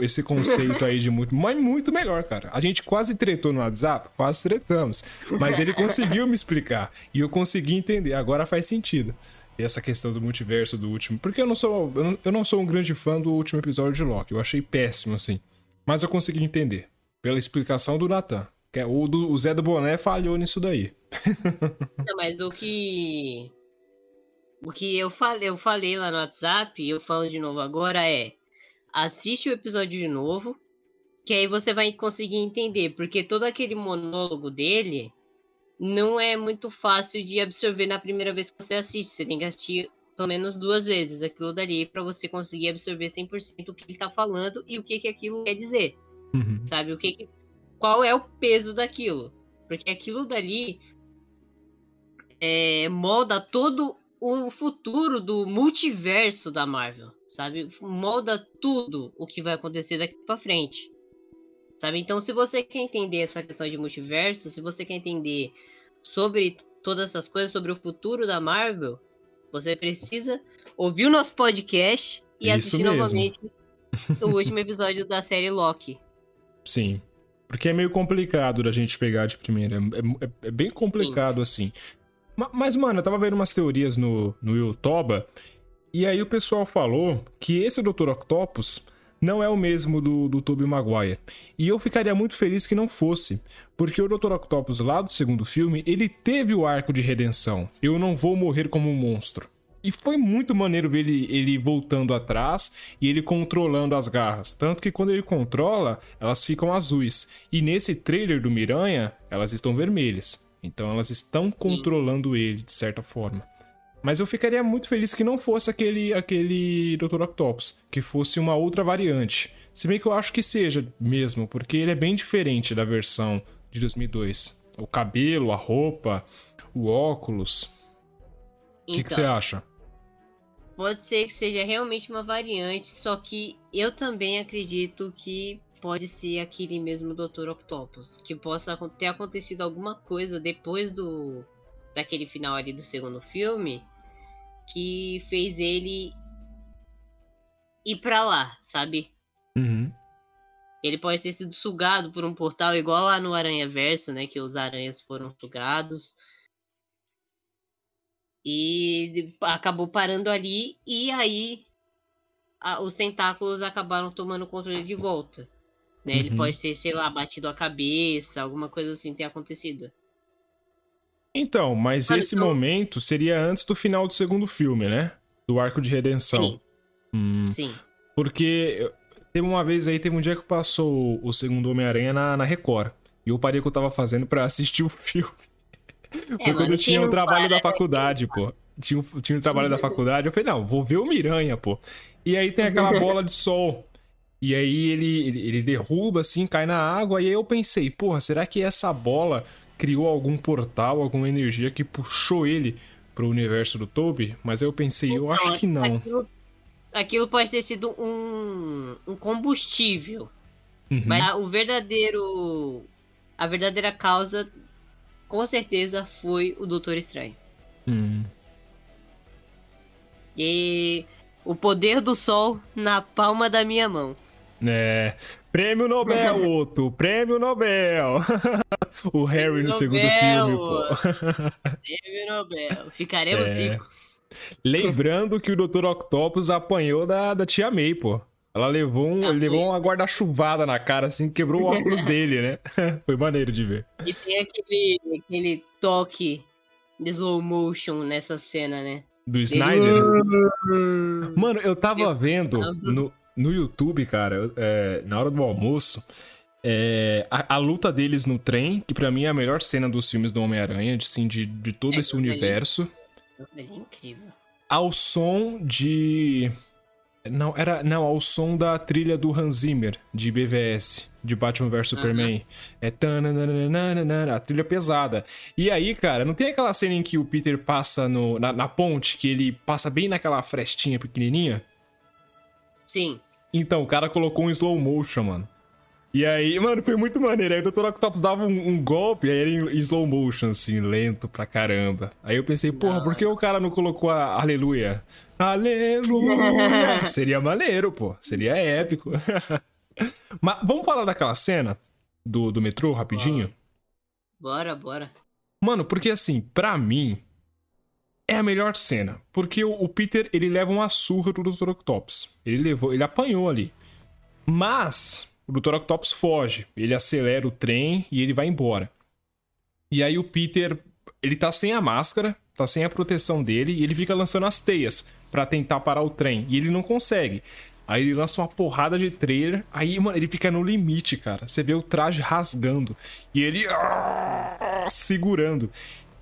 esse conceito aí de muito, mas muito melhor, cara. A gente quase tretou no WhatsApp, quase tretamos, mas ele conseguiu me explicar e eu consegui entender. Agora faz sentido essa questão do multiverso do último. Porque eu não sou, eu não, sou um grande fã do último episódio de Loki. Eu achei péssimo, assim. Mas eu consegui entender. Pela explicação do Nathan. Que é, o, do, o Zé do Boné falhou nisso daí. não, mas o que. O que eu falei, eu falei lá no WhatsApp, e eu falo de novo agora, é. Assiste o episódio de novo. Que aí você vai conseguir entender. Porque todo aquele monólogo dele não é muito fácil de absorver na primeira vez que você assiste. Você tem que assistir pelo menos duas vezes aquilo dali para você conseguir absorver 100% o que ele tá falando e o que que aquilo quer dizer. Uhum. Sabe? O que, que qual é o peso daquilo? Porque aquilo dali é, molda todo o futuro do multiverso da Marvel, sabe? Molda tudo o que vai acontecer daqui para frente. Sabe? Então, se você quer entender essa questão de multiverso, se você quer entender sobre todas essas coisas, sobre o futuro da Marvel, você precisa ouvir o nosso podcast e Isso assistir mesmo. novamente o último episódio da série Loki. Sim. Porque é meio complicado da gente pegar de primeira. É, é, é bem complicado Sim. assim. Mas, mano, eu tava vendo umas teorias no, no Yotoba. E aí o pessoal falou que esse Dr. Octopus não é o mesmo do, do Tobey Maguire. E eu ficaria muito feliz que não fosse, porque o Dr. Octopus lá do segundo filme, ele teve o arco de redenção. Eu não vou morrer como um monstro. E foi muito maneiro ver ele, ele voltando atrás e ele controlando as garras. Tanto que quando ele controla, elas ficam azuis. E nesse trailer do Miranha, elas estão vermelhas. Então elas estão controlando ele, de certa forma. Mas eu ficaria muito feliz que não fosse aquele, aquele Dr. Octopus, que fosse uma outra variante. Se bem que eu acho que seja mesmo, porque ele é bem diferente da versão de 2002. O cabelo, a roupa, o óculos. O então, que, que você acha? Pode ser que seja realmente uma variante, só que eu também acredito que pode ser aquele mesmo Dr. Octopus. Que possa ter acontecido alguma coisa depois do daquele final ali do segundo filme que fez ele ir para lá, sabe? Uhum. Ele pode ter sido sugado por um portal igual lá no Aranha Verso, né? Que os aranhas foram sugados. E acabou parando ali. E aí a, os tentáculos acabaram tomando controle de volta. Né? Uhum. Ele pode ter, sei lá, batido a cabeça, alguma coisa assim ter acontecido. Então, mas esse então... momento seria antes do final do segundo filme, né? Do arco de redenção. Sim. Hum, Sim. Porque teve uma vez aí, teve um dia que passou o segundo Homem-Aranha na, na Record. E eu parei o que eu tava fazendo para assistir o filme. É, Foi quando eu tinha o um trabalho da faculdade, pô. Tinha, tinha o um trabalho da faculdade. Eu falei, não, vou ver o Miranha, pô. E aí tem aquela bola de sol. E aí ele, ele, ele derruba, assim, cai na água. E aí eu pensei, porra, será que essa bola criou algum portal, alguma energia que puxou ele pro universo do Toby, mas eu pensei, então, eu acho que não. Aquilo, aquilo pode ter sido um, um combustível. Uhum. Mas o verdadeiro. A verdadeira causa, com certeza, foi o Doutor Estranho. Uhum. E o poder do sol na palma da minha mão. É. Prêmio Nobel, outro. Prêmio Nobel. o Harry no Nobel. segundo filme, pô. Prêmio Nobel. Ficaremos é. ricos. Lembrando que o Dr. Octopus apanhou da, da tia May, pô. Ela levou, um, ele levou uma guarda-chuvada na cara, assim, quebrou o óculos dele, né? Foi maneiro de ver. E tem aquele, aquele toque de slow motion nessa cena, né? Do Snyder? Mano, eu tava vendo no, no YouTube, cara, é, na hora do almoço, é, a, a, luta deles no trem, que para mim é a melhor cena dos filmes do Homem-Aranha, de, assim, de, de todo é, esse universo. É incrível. Ao som de. Não, era. Não, ao som da trilha do Hans Zimmer, de BVS, de Batman vs Superman. Uhum. É. Tananana, a trilha pesada. E aí, cara, não tem aquela cena em que o Peter passa no, na, na ponte, que ele passa bem naquela frestinha pequenininha? Sim. Então, o cara colocou um slow motion, mano. E aí, mano, foi muito maneiro. Aí o Dr. Octopus dava um, um golpe, aí era em, slow motion, assim, lento pra caramba. Aí eu pensei, porra, por que o cara não colocou a Aleluia? Aleluia! Seria maneiro, pô. Seria épico. Mas vamos falar daquela cena do, do metrô rapidinho? Bora, bora. Mano, porque assim, pra mim, é a melhor cena. Porque o, Peter, ele leva uma surra do Dr. Octopus. Ele levou, ele apanhou ali. Mas o Dr. Octopus foge, ele acelera o trem e ele vai embora. E aí o Peter, ele tá sem a máscara, tá sem a proteção dele e ele fica lançando as teias para tentar parar o trem e ele não consegue. Aí ele lança uma porrada de trailer, aí, mano, ele fica no limite, cara. Você vê o traje rasgando e ele ah, segurando.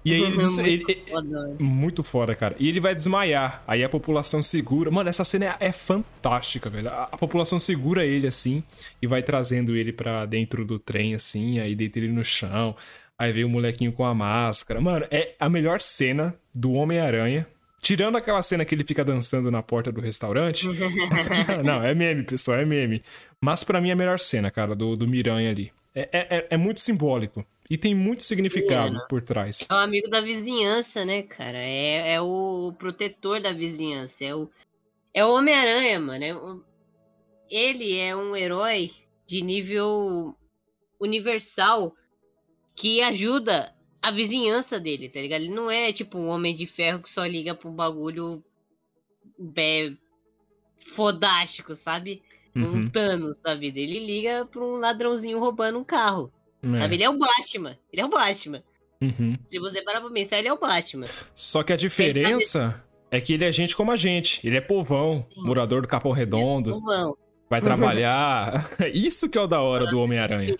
E aí ele, muito, ele, foda. muito foda, cara. E ele vai desmaiar. Aí a população segura. Mano, essa cena é, é fantástica, velho. A, a, população segura ele assim e vai trazendo ele para dentro do trem, assim. Aí deita ele no chão. Aí vem o molequinho com a máscara. Mano, é a melhor cena do Homem-Aranha. Tirando aquela cena que ele fica dançando na porta do restaurante. Não, é meme, pessoal, é meme. Mas para mim é a melhor cena, cara, do, do Miranha ali. É, é, é muito simbólico. E tem muito significado por trás. É o amigo da vizinhança, né, cara? É, é o protetor da vizinhança. É o, é o Homem-Aranha, mano. É ele é um herói de nível universal que ajuda a vizinhança dele, tá ligado? Ele não é tipo um homem de ferro que só liga pro bagulho é, fodástico, sabe? Uhum. Um Thanos da vida. Ele liga pra um ladrãozinho roubando um carro. É. Sabe? Ele é o Batman. Ele é o Batman. Uhum. Se você parar pra pensar, ele é o Batman. Só que a diferença é que ele é gente como a gente. Ele é povão, Sim. morador do Capão Redondo. É povão. Vai trabalhar. Isso que é o da hora do Homem-Aranha.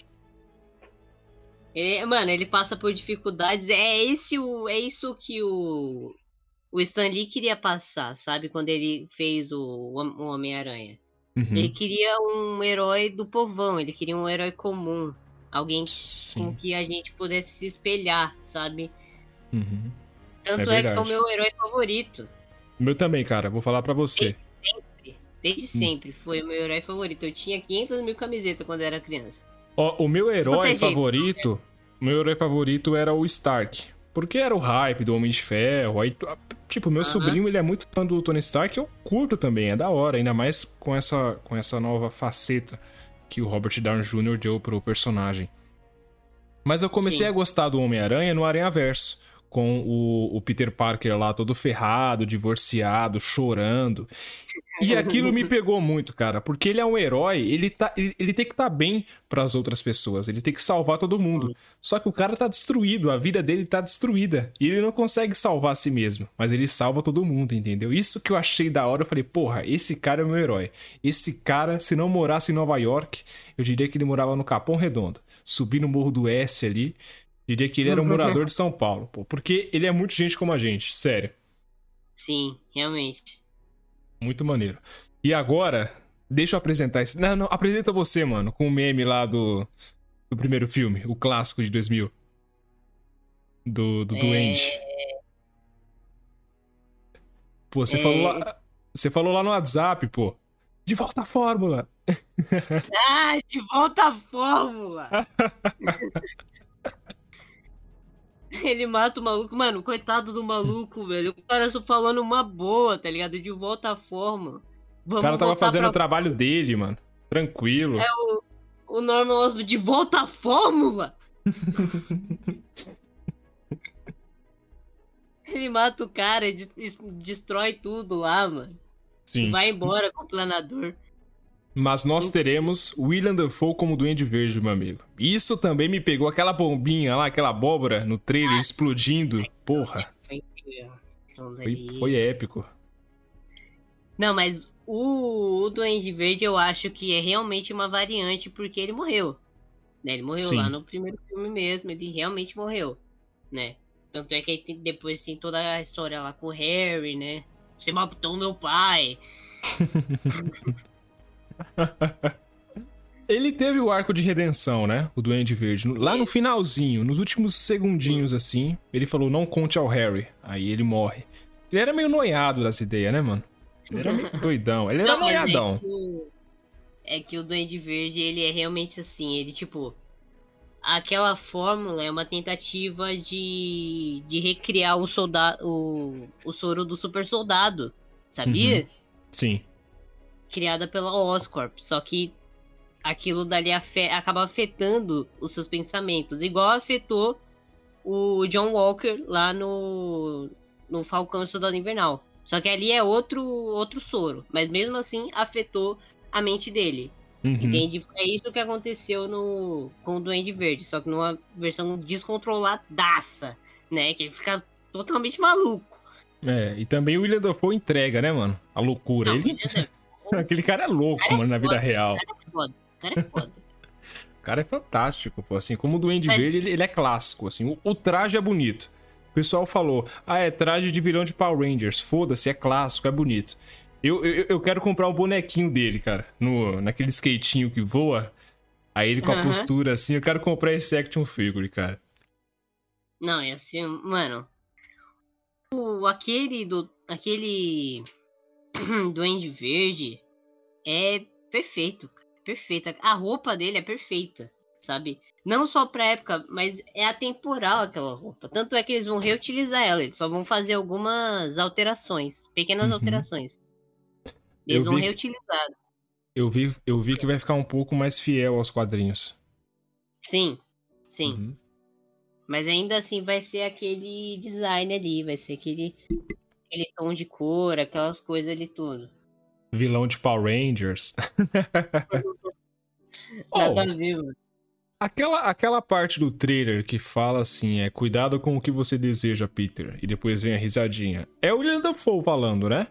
É, mano, ele passa por dificuldades. É esse o, é isso que o o Stan Lee queria passar, sabe? Quando ele fez o, o Homem-Aranha. Uhum. Ele queria um herói do povão, ele queria um herói comum. Alguém Sim. com que a gente pudesse se espelhar, sabe? Uhum. Tanto é, é, que é o meu herói favorito. Meu também, cara. Vou falar para você. Desde sempre. Desde hum. sempre foi o meu herói favorito. Eu tinha 500 mil camisetas quando era criança. Ó, o meu herói favorito... O meu herói favorito era o Stark. Porque era o hype do Homem de Ferro. Aí, tipo, meu sobrinho, ele é muito fã do Tony Stark. Eu curto também, é da hora. Ainda mais com essa, com essa nova faceta que o Robert Downey Jr. deu pro personagem. Mas eu comecei Sim. a gostar do Homem-Aranha no Aranha Verso com o, o, Peter Parker lá todo ferrado, divorciado, chorando. E aquilo me pegou muito, cara, porque ele é um herói, ele, tá, ele, ele tem que estar tá bem para as outras pessoas, ele tem que salvar todo mundo. Só que o cara tá destruído, a vida dele tá destruída, e ele não consegue salvar a si mesmo, mas ele salva todo mundo, entendeu? Isso que eu achei da hora, eu falei, porra, esse cara é meu herói. Esse cara, se não morasse em Nova York, eu diria que ele morava no Capão Redondo. Subir no Morro do S ali, Diria que ele era um morador de São Paulo, pô, porque ele é muito gente como a gente, sério. Sim, realmente. Muito maneiro. E agora, deixa eu apresentar esse. Não, não, apresenta você, mano, com o meme lá do, do primeiro filme, o clássico de 2000. Do, do é... Duende. Pô, você, é... falou lá, você falou lá no WhatsApp, pô. De volta à fórmula! Ah, de volta à fórmula! Ele mata o maluco. Mano, coitado do maluco, velho. O cara só falando uma boa, tá ligado? De volta à forma. Vamos o cara tava fazendo pra... o trabalho dele, mano. Tranquilo. É o, o Norman Osborn de volta à fórmula. Ele mata o cara e destrói tudo lá, mano. Sim. Vai embora com o planador. Mas nós teremos William Dafoe como Duende Verde, meu amigo. Isso também me pegou aquela bombinha lá, aquela abóbora no trailer ah, explodindo. Porra. Foi, foi, foi épico. Não, mas o, o Duende Verde eu acho que é realmente uma variante porque ele morreu. Né? Ele morreu Sim. lá no primeiro filme mesmo, ele realmente morreu, né? Tanto é que tem, depois tem toda a história lá com o Harry, né? Você matou meu pai. Ele teve o arco de redenção, né? O Duende Verde. Lá no finalzinho, nos últimos segundinhos assim, ele falou: não conte ao Harry. Aí ele morre. Ele era meio noiado das ideias, né, mano? Ele era meio doidão. Ele era não, é noiadão. É que, é que o Duende Verde, ele é realmente assim, ele tipo. Aquela fórmula é uma tentativa de, de recriar o soldado. O, o soro do super soldado. Sabia? Uhum. Sim criada pela Oscorp, só que aquilo dali afe acaba afetando os seus pensamentos, igual afetou o John Walker lá no, no Falcão Soldado Invernal. Só que ali é outro outro soro, mas mesmo assim afetou a mente dele. Uhum. Entende? É isso que aconteceu no com o Duende Verde, só que numa versão descontroladaça, né? Que ele fica totalmente maluco. É, e também o William Dafoe entrega, né, mano? A loucura. Não, ele... Aquele cara é louco, cara é mano, é na vida real. O cara é foda. O cara é foda. o cara é fantástico, pô. Assim, como o Duende Mas... Verde, ele, ele, é clássico, assim. O, o, traje é bonito. O pessoal falou, ah, é traje de vilão de Power Rangers. Foda-se, é clássico, é bonito. Eu, eu, eu quero comprar o bonequinho dele, cara. No, naquele skatinho que voa. Aí ele com a postura assim, eu quero comprar esse action figure, cara. Não, é assim, mano. O, aquele do. Aquele. Duende Verde é perfeito, perfeita. A roupa dele é perfeita, sabe? Não só pra época, mas é atemporal aquela roupa. Tanto é que eles vão reutilizar ela, eles só vão fazer algumas alterações, pequenas uhum. alterações. Eles eu vão reutilizar. Que... Eu vi, eu vi que vai ficar um pouco mais fiel aos quadrinhos. Sim, sim. Uhum. Mas ainda assim vai ser aquele design ali, vai ser aquele, aquele tom de cor, aquelas coisas ali tudo vilão de Power Rangers. oh, aquela, aquela parte do trailer que fala assim, é cuidado com o que você deseja, Peter, e depois vem a risadinha. É o William Dafoe falando, né?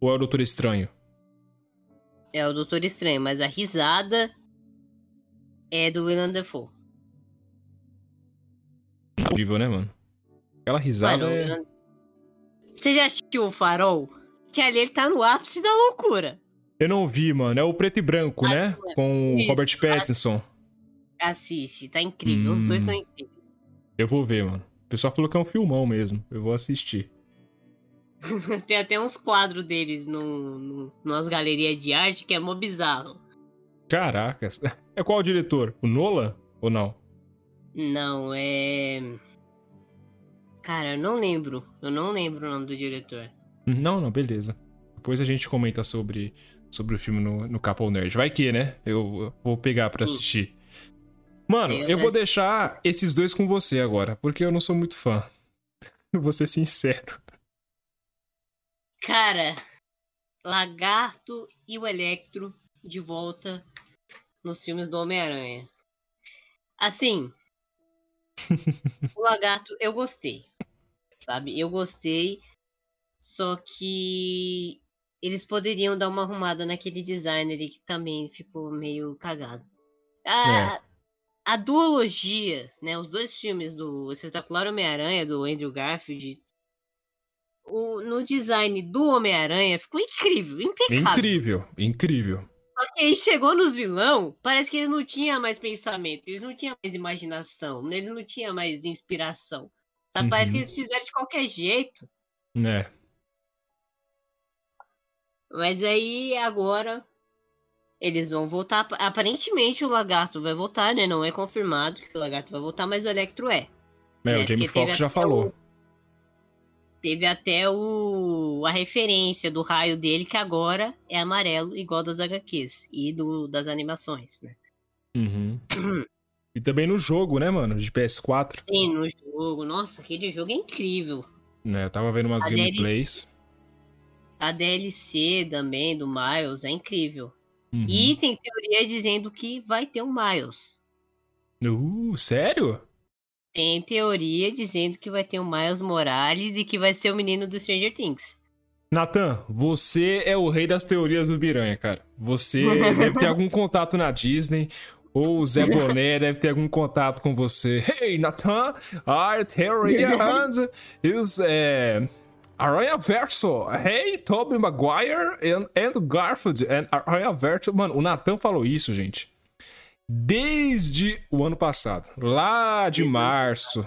Ou é o Doutor Estranho? É o Doutor Estranho, mas a risada é do William Dafoe. Incrível, né, mano? Aquela risada mano, é... Você já assistiu o Farol? que ali ele tá no ápice da loucura. Eu não vi, mano. É o preto e branco, ah, né? É. Com o Robert Pattinson. Assiste, tá incrível. Hum. Os dois estão hum. incríveis. Eu vou ver, mano. O pessoal falou que é um filmão mesmo. Eu vou assistir. Tem até uns quadros deles no, no, nas galerias de arte que é mó bizarro. Caracas. É qual o diretor? O Nola ou não? Não, é. Cara, eu não lembro. Eu não lembro o nome do diretor. Não, não, beleza. Depois a gente comenta sobre, sobre o filme no, no Capão Nerd. Vai que, né? Eu, vou pegar para assistir. Mano, eu, eu vou deixar esses dois com você agora, porque eu não sou muito fã. vou ser sincero. Cara, Lagarto e o Electro de volta nos filmes do Homem-Aranha. Assim, o Lagarto eu gostei. Sabe? Eu gostei só que eles poderiam dar uma arrumada naquele design ali que também ficou meio cagado. A, é. a duologia, né? Os dois filmes do Espetacular Homem-Aranha, do Andrew Garfield, o, no design do Homem-Aranha ficou incrível, impecável. Incrível, incrível. Só que aí chegou nos vilão, parece que ele não tinha mais pensamento, eles não tinham mais imaginação, eles não tinham mais inspiração. Sabe? Uhum. Parece que uhum. eles fizeram de qualquer jeito. É. Mas aí agora eles vão voltar. Aparentemente o lagarto vai voltar, né? Não é confirmado que o lagarto vai voltar, mas o Electro é. É, né? o Jamie Foxx já falou. O... Teve até o... a referência do raio dele, que agora é amarelo, igual das HQs e do... das animações, né? Uhum. e também no jogo, né, mano? De PS4. Sim, no jogo. Nossa, aquele jogo é incrível. Né, eu tava vendo umas A gameplays. A DLC também do Miles é incrível. Uhum. E tem teoria dizendo que vai ter um Miles. Uh, sério? Tem teoria dizendo que vai ter um Miles Morales e que vai ser o menino do Stranger Things. Nathan, você é o rei das teorias do Biranha, cara. Você deve ter algum contato na Disney. Ou o Zé Boné deve ter algum contato com você. Hey, Nathan, our theory and is é, Aranha Verso. Hey, Tobey Maguire and, and Garfield and Aranha Verso. Mano, o Nathan falou isso, gente. Desde o ano passado. Lá de março.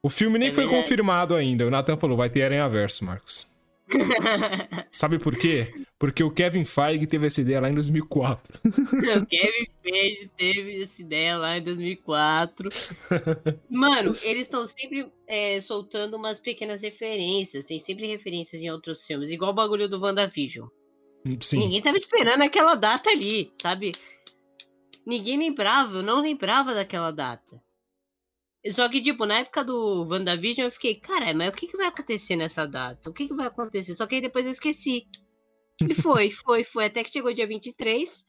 O filme nem É foi confirmado ainda. O Nathan falou, vai ter Aranha Verso, Marcos. Sabe por quê? Porque o Kevin Feige teve essa ideia lá em 2004. o Kevin Feige teve essa ideia lá em 2004. Mano, eles estão sempre é, soltando umas pequenas referências. Tem sempre referências em outros filmes. Igual o bagulho do WandaVision. Sim. Ninguém tava esperando aquela data ali, sabe? Ninguém lembrava, eu não lembrava daquela data. Só que, tipo, na época do WandaVision eu fiquei, cara, mas o que, que vai acontecer nessa data? O que, que vai acontecer? Só que aí depois eu esqueci. E foi, foi, foi. Até que chegou dia 23.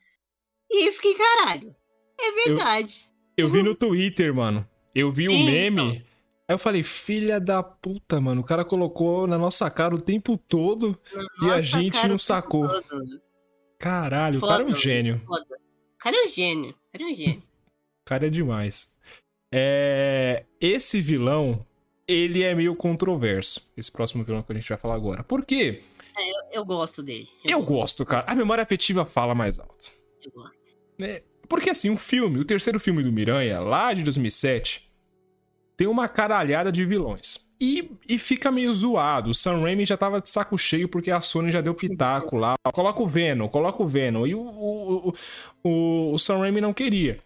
E eu fiquei, caralho. É verdade. Eu vi no Twitter, mano. Eu vi o Sim, meme. então. Aí eu falei, filha da puta, mano. O cara colocou na nossa cara o tempo todo e a gente não o sacou. todo. Caralho, o Foda, cara é um gênio. foda. O cara é um gênio. O cara é um gênio. O cara é demais. É... Esse vilão, ele é meio controverso. Esse próximo vilão que a gente vai falar agora. Por quê? Eu gosto dele. Eu gosto, cara. A memória afetiva fala mais alto. Eu gosto. Porque assim, o filme, o terceiro filme do Miranha, lá de 2007, tem uma caralhada de vilões. E, e fica meio zoado. O Sam Raimi já tava de saco cheio porque a Sony já deu pitaco lá. Coloca o Venom, coloca o Venom. E o, o, o, o, o Sam Raimi não queria.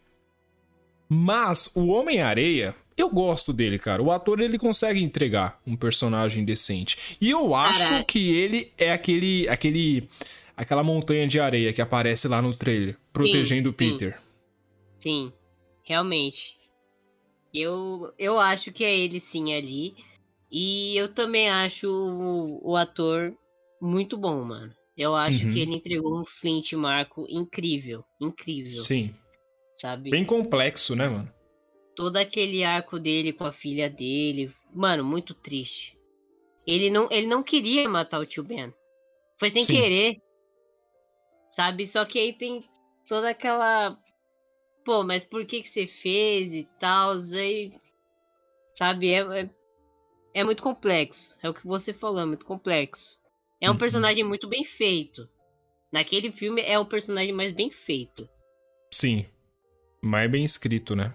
Mas o Homem-Areia, eu gosto dele, cara. O ator, ele consegue entregar um personagem decente. E eu acho Caraca. que ele é aquele, aquele, aquela montanha de areia que aparece lá no trailer, protegendo o sim. Peter. Sim, realmente. Eu, eu acho que é ele sim ali. E eu também acho o, o ator muito bom, mano. Eu acho Uhum. que ele entregou um Flint Marco incrível. Incrível, Sim. Sabe? Bem complexo, né, mano? Todo aquele arco dele com a filha dele. Mano, muito triste. Ele não, ele não queria matar o tio Ben. Foi sem Sim. querer. Sabe? Só que aí tem toda aquela. Pô, mas por que que você fez e tal? Aí. Sabe? É, é, é muito complexo. É o que você falou, é muito complexo. É um Uhum. personagem muito bem feito. Naquele filme é o personagem mais bem feito. Sim. Mas é bem escrito, né?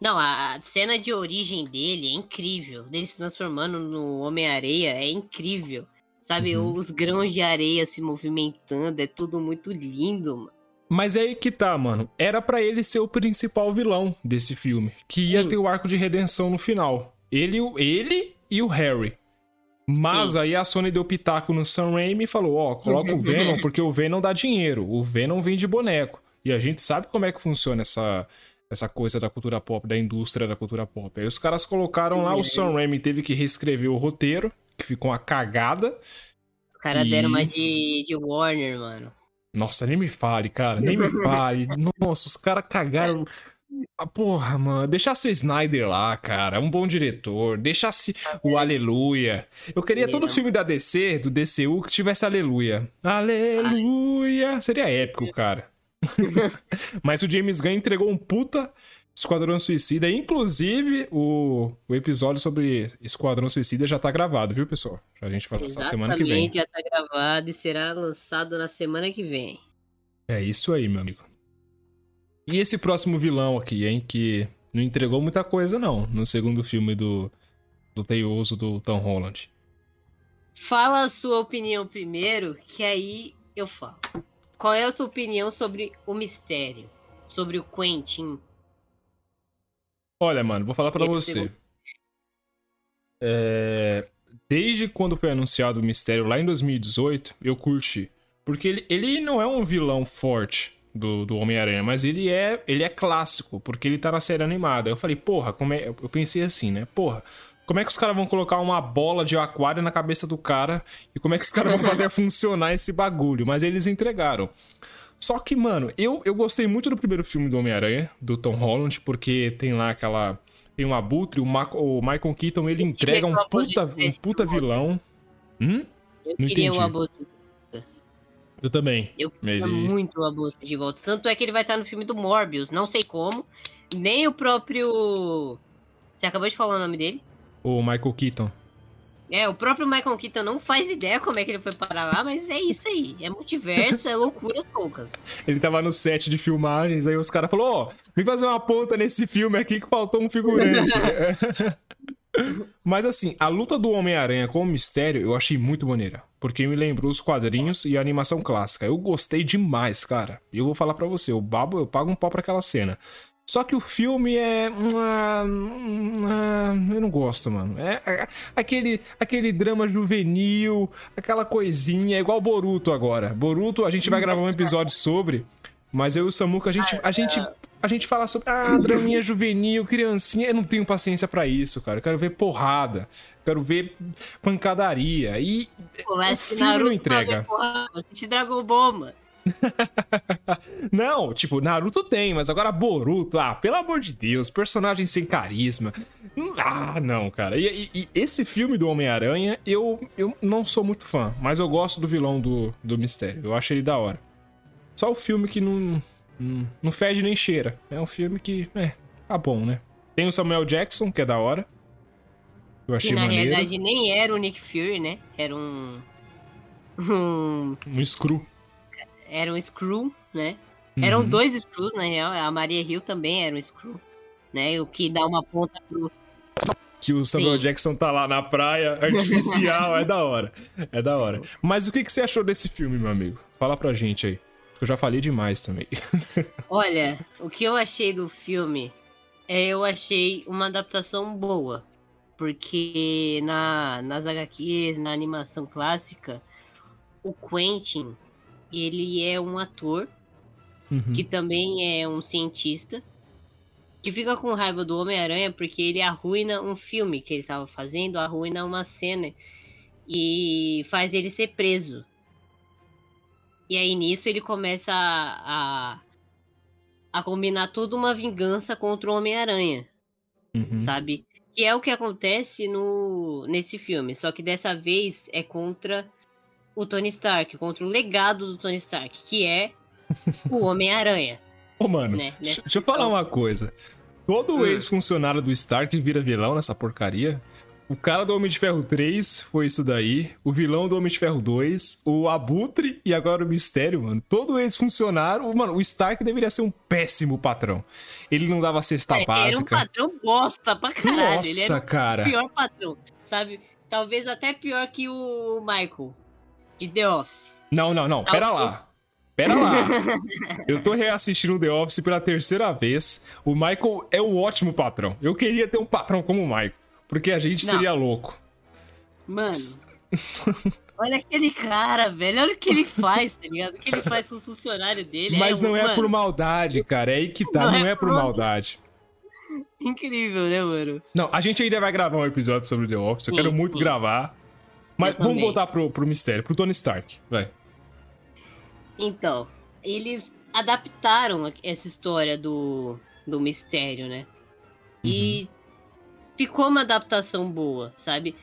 Não, a cena de origem dele é incrível. Dele se transformando no Homem-Areia é incrível. Sabe, Uhum. os grãos de areia se movimentando, é tudo muito lindo, mano. Mas é aí que tá, mano. Era pra ele ser o principal vilão desse filme. Que ia Sim. ter o arco de redenção no final. Ele, ele e o Harry. Mas Sim. aí a Sony deu pitaco no Sam Raimi e falou: Ó, coloca o Venom, porque o Venom dá dinheiro. O Venom vem de boneco. E a gente sabe como é que funciona essa, essa coisa da cultura pop, da indústria da cultura pop. Aí os caras colocaram lá, o Sam Raimi teve que reescrever o roteiro, que ficou uma cagada. Os caras E- deram uma de, de Warner, mano. Nossa, nem me fale, cara, nem me fale. Nossa, os caras cagaram. Ah, porra, mano, deixasse o Snyder lá, cara, é um bom diretor. Deixasse o Aleluia. Eu queria Ele todo filme da DC, do DCU, que tivesse Aleluia. Aleluia! Seria épico, cara. Mas o James Gunn entregou um puta Esquadrão Suicida. Inclusive, o, o episódio sobre Esquadrão Suicida já tá gravado, viu, pessoal? A gente vai lançar semana que vem. Já tá gravado e será lançado na semana que vem. É isso aí, meu amigo. E esse próximo vilão aqui, hein? Que não entregou muita coisa, não, no segundo filme do, do Teioso do Tom Holland. Fala a sua opinião primeiro, que aí eu falo. Qual é a sua opinião sobre o mistério? Sobre o Quentin? Olha, mano, vou falar o você. É, Desde quando foi anunciado o mistério lá em 2018, eu curti. Porque ele, ele não é um vilão forte do, do Homem-Aranha, mas ele é, ele é clássico, porque ele tá na série animada. Eu falei, porra, como é. Eu pensei assim, né? Porra, como é que os caras vão colocar uma bola de aquário na cabeça do cara e como é que os caras vão fazer funcionar esse bagulho. Mas eles entregaram. Só que, mano, eu, eu gostei muito do primeiro filme do Homem-Aranha, do Tom Holland, porque tem lá aquela. Tem o um Abutre, o, Ma o Michael Keaton, ele entrega um puta, um puta vilão. Hum? Eu Não queria entendi. o Abutre. Eu também. Eu queria ele... muito o Abutre de volta. Tanto é que ele vai estar no filme do Morbius, não sei como. Nem o próprio. Você acabou de falar o nome dele? O Michael Keaton. É, o próprio Michael Keaton não faz ideia como é que ele foi parar lá, mas é isso aí. É multiverso, é loucuras poucas. Ele tava no set de filmagens, aí os caras falaram, ó, oh, vem fazer uma ponta nesse filme aqui que faltou um figurante. mas assim, a luta do Homem-Aranha com o Mistério eu achei muito maneira. Porque me lembrou os quadrinhos e a animação clássica. Eu gostei demais, cara. E eu vou falar para você, o babo, eu pago um pau pra aquela cena. Só que o filme é. Uh, uh, eu não gosto, mano. É, é, aquele, aquele drama juvenil, aquela coisinha, é igual Boruto agora. Boruto, a gente vai gravar um episódio sobre, mas eu e o Samuca, a gente, a gente, a gente fala sobre. Ah, draminha juvenil, criancinha. Eu não tenho paciência para isso, cara. Eu quero ver porrada. Quero ver pancadaria. E. Pô, o filme não entrega. Assiste Dragon Ball, mano. não, tipo, Naruto tem, mas agora Boruto, ah, pelo amor de Deus, personagem sem carisma. Ah, não, cara. E, e, e esse filme do Homem-Aranha, eu, eu não sou muito fã, mas eu gosto do vilão do, do Mistério. Eu acho ele da hora. Só o filme que não, não, fede nem cheira. É um filme que, é, tá bom, né? Tem o Samuel Jackson, que é da hora. Eu achei que na maneiro. realidade nem era o Nick Fury, né? Era um. Um. Um Screw era um Screw, né? Uhum. Eram dois Screws, na real. A Maria Hill também era um Screw, né? O que dá uma ponta pro. Que o Samuel Sim. Jackson tá lá na praia, artificial, é da hora. É da hora. Mas o que, que você achou desse filme, meu amigo? Fala pra gente aí. Eu já falei demais também. Olha, o que eu achei do filme é eu achei uma adaptação boa. Porque na, nas HQs, na animação clássica, o Quentin, ele é um ator uhum. que também é um cientista que fica com raiva do Homem-Aranha porque ele arruina um filme que ele estava fazendo, arruina uma cena e faz ele ser preso. E aí nisso ele começa a, a, a combinar toda uma vingança contra o Homem-Aranha. Uhum. Sabe? Que é o que acontece no nesse filme, só que dessa vez é contra o Tony Stark, contra o legado do Tony Stark, que é o Homem-Aranha. Ô, mano, né? deixa eu falar uma coisa. Todo hum. ex-funcionário do Stark vira vilão nessa porcaria. O cara do Homem de Ferro 3 foi isso daí. O vilão do Homem de Ferro 2, o Abutre e agora o Mistério, mano. Todo ex-funcionário. Mano, o Stark deveria ser um péssimo patrão. Ele não dava cesta é, básica. Ele era um patrão bosta pra caralho. Nossa, ele era cara. o pior patrão, sabe? Talvez até pior que o Michael de The Office. Não, não, não. Pera lá. Pera lá. Eu tô reassistindo The Office pela terceira vez. O Michael é um ótimo patrão. Eu queria ter um patrão como o Michael. Porque a gente não. seria louco. Mano. olha aquele cara, velho. Olha o que ele faz, tá ligado? O que ele faz com o funcionário dele. Mas é, não mano, é por maldade, cara. É aí que tá. Não, não é, é, por maldade. Incrível, né, mano? Não, a gente ainda vai gravar um episódio sobre The Office. Eu sim, quero muito sim. gravar. Mas Eu vamos também. voltar pro, pro mistério, pro Tony Stark, vai. Então, eles adaptaram essa história do, do mistério, né? Uhum. E ficou uma adaptação boa, sabe?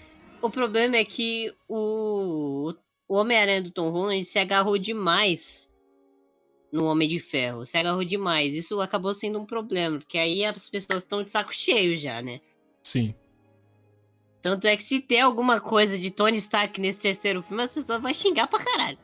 O problema é que o, o Homem-Aranha do Tom Holland se agarrou demais no Homem de Ferro. Se agarrou demais. Isso acabou sendo um problema, porque aí as pessoas estão de saco cheio já, né? Sim. Tanto é que se tem alguma coisa de Tony Stark nesse terceiro filme, as pessoas vão xingar pra caralho.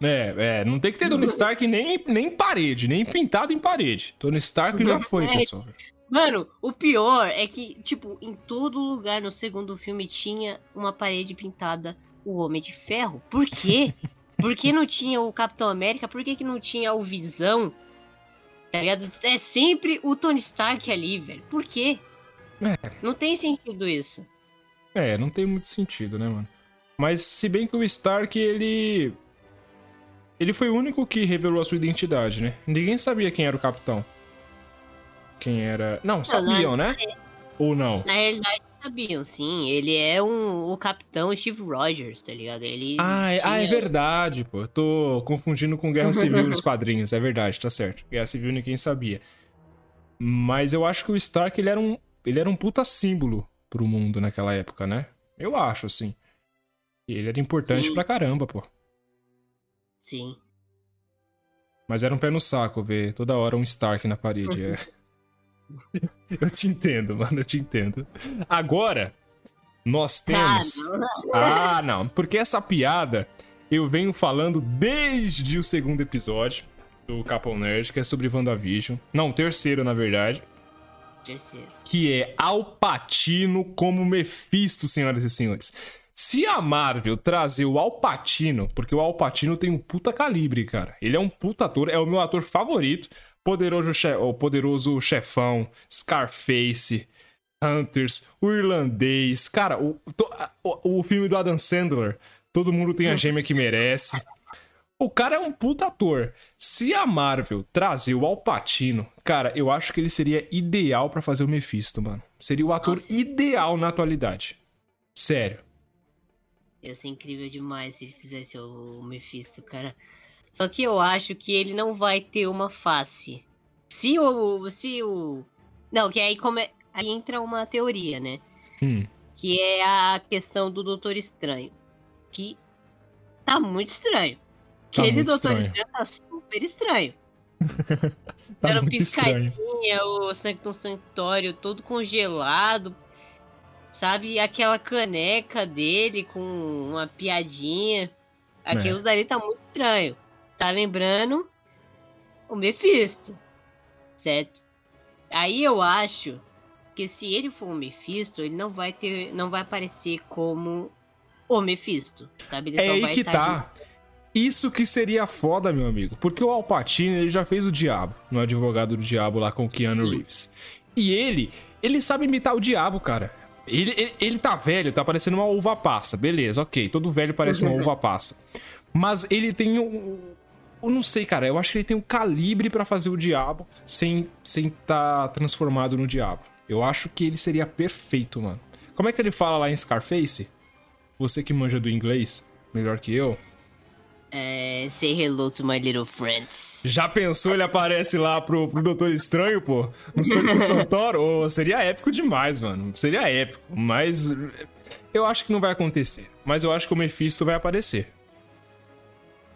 É, é, não tem que ter Tony Stark nem, nem parede, nem pintado em parede. Tony Stark já foi, é, pessoal. Mano, o pior é que, tipo, em todo lugar no segundo filme tinha uma parede pintada o Homem de Ferro. Por quê? Por que não tinha o Capitão América? Por que, que não tinha o Visão? Tá ligado? É sempre o Tony Stark ali, velho. Por quê? É. Não tem sentido isso. É, não tem muito sentido, né, mano? Mas se bem que o Stark, ele. Ele foi o único que revelou a sua identidade, né? Ninguém sabia quem era o capitão. Quem era. Não, sabiam, né? Ou não? Na realidade, sabiam, sim. Ele é um, o capitão Steve Rogers, tá ligado? Ele ah, é, tinha... ah, é verdade, pô. Eu tô confundindo com Guerra Civil nos quadrinhos, é verdade, tá certo. Guerra Civil ninguém sabia. Mas eu acho que o Stark, ele era um, ele era um puta símbolo pro mundo naquela época, né? Eu acho, assim. Ele era importante Sim. pra caramba, pô. Sim. Mas era um pé no saco ver toda hora um Stark na parede. É. eu te entendo, mano, eu te entendo. Agora, nós temos. Ah, não. Porque essa piada eu venho falando desde o segundo episódio do Capão Nerd, que é sobre WandaVision. Não, terceiro, na verdade. Terceiro. Que é Alpatino como Mephisto, senhoras e senhores. Se a Marvel trazer o Alpatino, porque o Alpatino tem um puta calibre, cara. Ele é um puta ator, é o meu ator favorito. Poderoso, che o poderoso chefão, Scarface, Hunters, o irlandês. Cara, o, to, o, o filme do Adam Sandler, todo mundo tem a gêmea que merece. O cara é um puta ator. Se a Marvel trazer o Alpatino, cara, eu acho que ele seria ideal para fazer o Mephisto, mano. Seria o ator Nossa. ideal na atualidade. Sério. Ia ser incrível demais se ele fizesse o Mephisto, cara. Só que eu acho que ele não vai ter uma face. Se o. Se o. Não, que aí, come... aí entra uma teoria, né? Hum. Que é a questão do Doutor Estranho. Que tá muito estranho. Tá Aquele Doutor estranho. estranho tá super estranho. Tá Era piscadinha, o Sanctum Sanctório todo congelado, Sabe aquela caneca dele com uma piadinha? Aquilo é. dali tá muito estranho. Tá lembrando o Mephisto. Certo? Aí eu acho que se ele for o Mephisto, ele não vai ter. não vai aparecer como o Mephisto. Sabe? Ele é aí que tá. Isso que seria foda, meu amigo. Porque o Alpatino, ele já fez o diabo, no advogado do diabo lá com o Keanu. Reeves. E ele, ele sabe imitar o diabo, cara. Ele, ele, ele, tá velho, tá parecendo uma uva passa. Beleza, ok. Todo velho parece uma uva passa. Mas ele tem um. Eu não sei, cara. Eu acho que ele tem um calibre para fazer o diabo sem sem tá transformado no diabo. Eu acho que ele seria perfeito, mano. Como é que ele fala lá em Scarface? Você que manja do inglês, melhor que eu. É, say hello to my little friends. Já pensou ele aparece lá pro, pro Doutor Estranho, pô? No Santo Santoro? Oh, seria épico demais, mano. Seria épico. Mas eu acho que não vai acontecer. Mas eu acho que o Mephisto vai aparecer.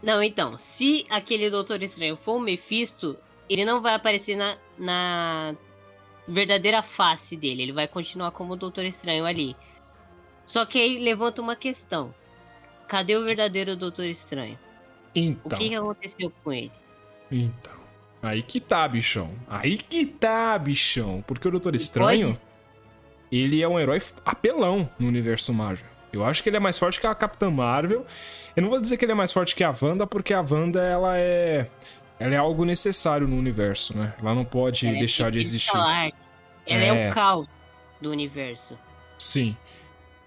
Não, então, se aquele Doutor Estranho for o Mephisto, ele não vai aparecer na, na verdadeira face dele. Ele vai continuar como o Doutor Estranho ali. Só que aí levanta uma questão. Cadê o verdadeiro Doutor Estranho? Então. O que, que aconteceu com ele? Então. Aí que tá, bichão. Aí que tá, bichão. Porque o Doutor Estranho, pode... ele é um herói apelão no universo Marvel. Eu acho que ele é mais forte que a Capitã Marvel. Eu não vou dizer que ele é mais forte que a Wanda, porque a Wanda, ela é... Ela é algo necessário no universo, né? Ela não pode ela é deixar é de existir. Ela é... é o caos do universo. Sim.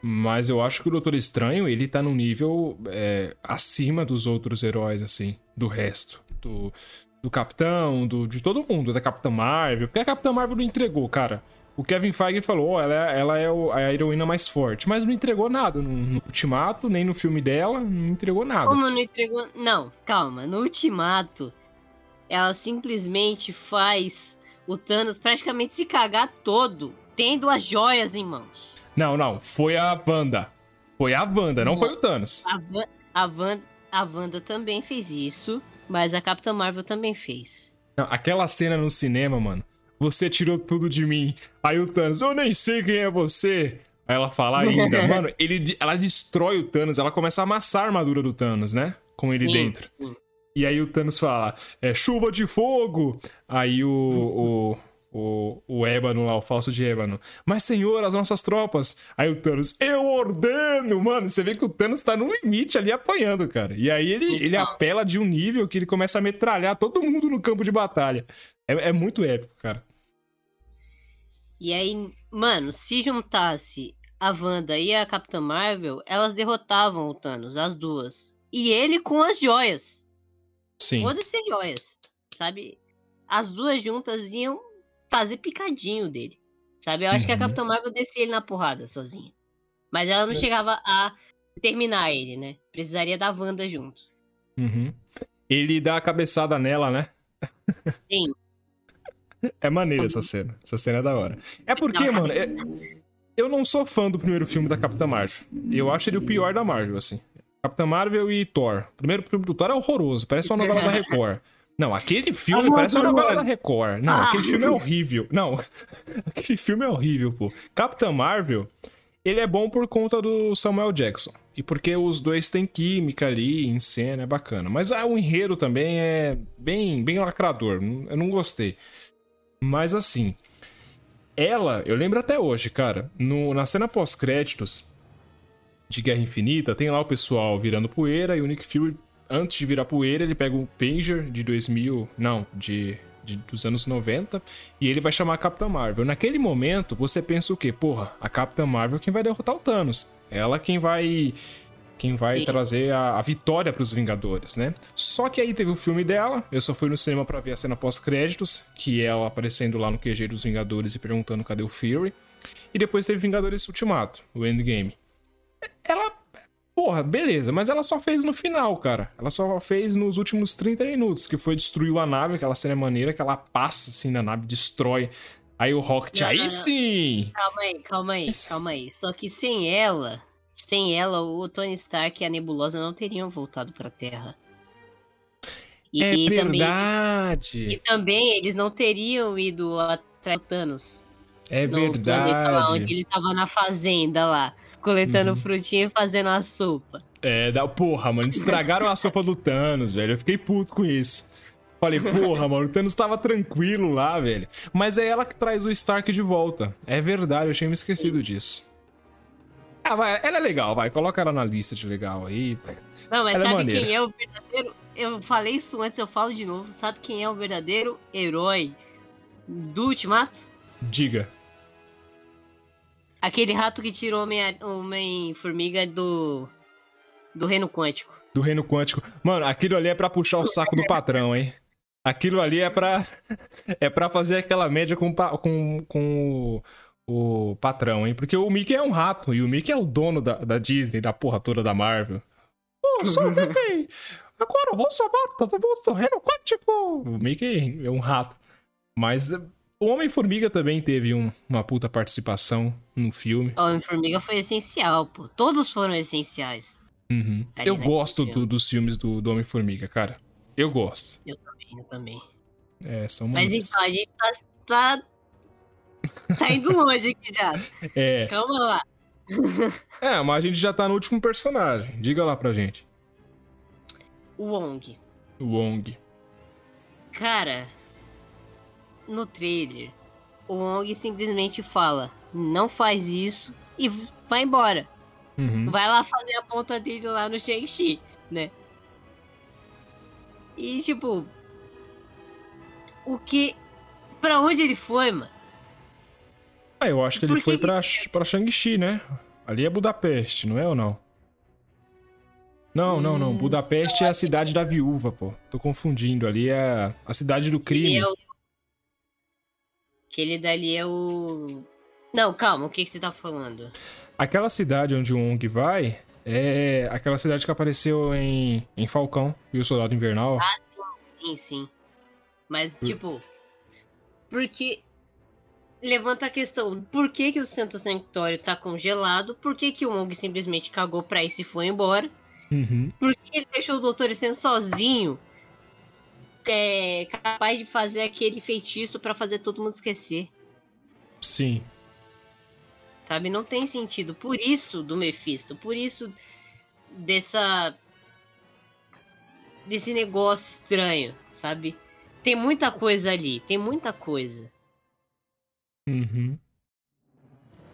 Mas eu acho que o Doutor Estranho, ele tá num nível é, acima dos outros heróis, assim, do resto. Do, do Capitão, do, de todo mundo, da Capitã Marvel. Porque a Capitã Marvel não entregou, cara. O Kevin Feige falou, oh, ela, é, ela é a heroína mais forte, mas não entregou nada no, no, Ultimato, nem no filme dela, não entregou nada. Como não entregou? Não, calma, no Ultimato, ela simplesmente faz o Thanos praticamente se cagar todo, tendo as joias em mãos. Não, não. Foi a Wanda. Foi a Wanda, não, não foi o Thanos. A, Van, a, Van, a Wanda também fez isso, mas a Capitã Marvel também fez. Não, aquela cena no cinema, mano. Você tirou tudo de mim. Aí o Thanos, eu nem sei quem é você. Aí ela fala ainda, mano, ele, ela destrói o Thanos, ela começa a amassar a armadura do Thanos, né? Com ele sim, dentro. Sim. E aí o Thanos fala, é chuva de fogo. Aí o, o o, o ébano lá, o falso de ébano. Mas, senhor, as nossas tropas. Aí o Thanos, eu ordeno! Mano, você vê que o Thanos tá no limite ali apanhando, cara. E aí ele, ele apela de um nível que ele começa a metralhar todo mundo no campo de batalha. É, é muito épico, cara. E aí, mano, se juntasse a Wanda e a Capitã Marvel, elas derrotavam o Thanos, as duas. E ele com as joias. Sim. Foda-se joias, sabe? As duas juntas iam fazer picadinho dele. Sabe? Eu acho Uhum. que a Capitã Marvel descia ele na porrada sozinha. Mas ela não É. chegava a terminar ele, né? Precisaria da Wanda junto. Uhum. Ele dá a cabeçada nela, né? Sim. É maneira essa cena. Essa cena é da hora. É porque, Não, mano, é- eu não sou fã do primeiro filme da Capitã Marvel. Eu acho ele o pior da Marvel, assim. Capitã Marvel e Thor. O primeiro filme do Thor é horroroso, parece uma novela da Record. Não, aquele filme Ah, parece uma novela da Record. Não, Ah. aquele filme é horrível. Não, aquele filme é horrível, pô. Capitã Marvel, ele é bom por conta do Samuel Jackson. E porque os dois têm química ali, em cena, é bacana. Mas ah, o enredo também é bem, bem lacrador. Eu não gostei. Mas assim, ela, eu lembro até hoje, cara, no, na cena pós-créditos de Guerra Infinita, tem lá o pessoal virando poeira e o Nick Fury, antes de virar poeira, ele pega o Pager de 2000, não, de, de dos anos 90, e ele vai chamar a Capitã Marvel. Naquele momento, você pensa o quê? Porra, a Capitã Marvel é quem vai derrotar o Thanos. Ela quem vai quem vai Sim. trazer a, a vitória pros Vingadores, né? Só que aí teve o filme dela, eu só fui no cinema pra ver a cena pós-créditos, que é ela aparecendo lá no QG dos Vingadores e perguntando cadê o Fury. E depois teve Vingadores Ultimato, o Endgame. Ela, porra, beleza, mas ela só fez no final, cara. Ela só fez nos últimos 30 minutos, que foi destruiu a nave, aquela cena maneira que ela passa assim na nave, destrói. Aí o Rocket, Não, aí não, não. sim! Calma aí, calma aí, calma aí. Só que sem ela, sem ela, o Tony Stark e a Nebulosa não teriam voltado pra Terra. E, é e também, verdade! e também eles não teriam ido atrás do Thanos. é no planeta lá, verdade! onde ele tava na fazenda lá, coletando Uhum. frutinha e fazendo a sopa. É, da porra, mano, estragaram a sopa do Thanos, velho. Eu fiquei puto com isso. Falei, porra, mano, o Thanos tava tranquilo lá, velho. Mas é ela que traz o Stark de volta. É verdade, eu tinha me esquecido disso. Ah, vai, ela é legal, vai, coloca ela na lista de legal aí. Não, mas Ela é sabe maneira. quem é o verdadeiro? Eu falei isso antes, eu falo de novo. Sabe quem é o verdadeiro herói do Ultimato? Diga. Aquele rato que tirou o Homem- Homem-Formiga do. do Reino Quântico. Do Reino Quântico. Mano, aquilo ali é pra puxar o saco do patrão, hein? Aquilo ali é pra. É pra fazer aquela média com, com, com o, o patrão, hein? Porque o Mickey é um rato. E o Mickey é o dono da, da Disney, da porra toda da Marvel. Ô, sou o Mickey! Agora eu vou salvar todo mundo do Reino Quântico! O Mickey é um rato. Mas o Homem-Formiga também teve um- uma puta participação no filme. O Homem-Formiga foi essencial, pô. Todos foram essenciais. Uhum. Eu naquele gosto do- dos filmes do, do Homem-Formiga, cara. Eu gosto. Eu também, eu também. É, são Mas então, a gente tá. tá... Tá indo longe aqui já. É. Calma lá. é, mas a gente já tá no último personagem. Diga lá pra gente. O Wong. O Wong. Cara, no trailer, o Wong simplesmente fala: não faz isso e vai embora. Uhum. Vai lá fazer a ponta dele lá no Shang-Chi, né? E tipo. O que. Pra onde ele foi, mano? Ah, eu acho que ele Por que foi que- pra, pra Shang-Chi, né? Ali é Budapeste, não é ou não? Não, não, não. Hum, Budapeste é a cidade da viúva, pô. Tô confundindo. Ali é a cidade do crime. Ele é o... Aquele dali é o. Não, calma, o que, que você tá falando? Aquela cidade onde o Wong vai é aquela cidade que apareceu em, em Falcão e o Soldado Invernal. Ah, sim, sim. Mas, Hum. tipo. Porque. Levanta a questão: por que, que o Santo Sanctuário tá congelado? Por que, que o Wong simplesmente cagou pra isso e foi embora? Uhum. Por que ele deixou o Doutor Estranho sozinho? É, capaz de fazer aquele feitiço pra fazer todo mundo esquecer. Sim. Sabe? Não tem sentido. Por isso do Mephisto. Por isso dessa. Desse negócio estranho, sabe? Tem muita coisa ali. Tem muita coisa. Uhum.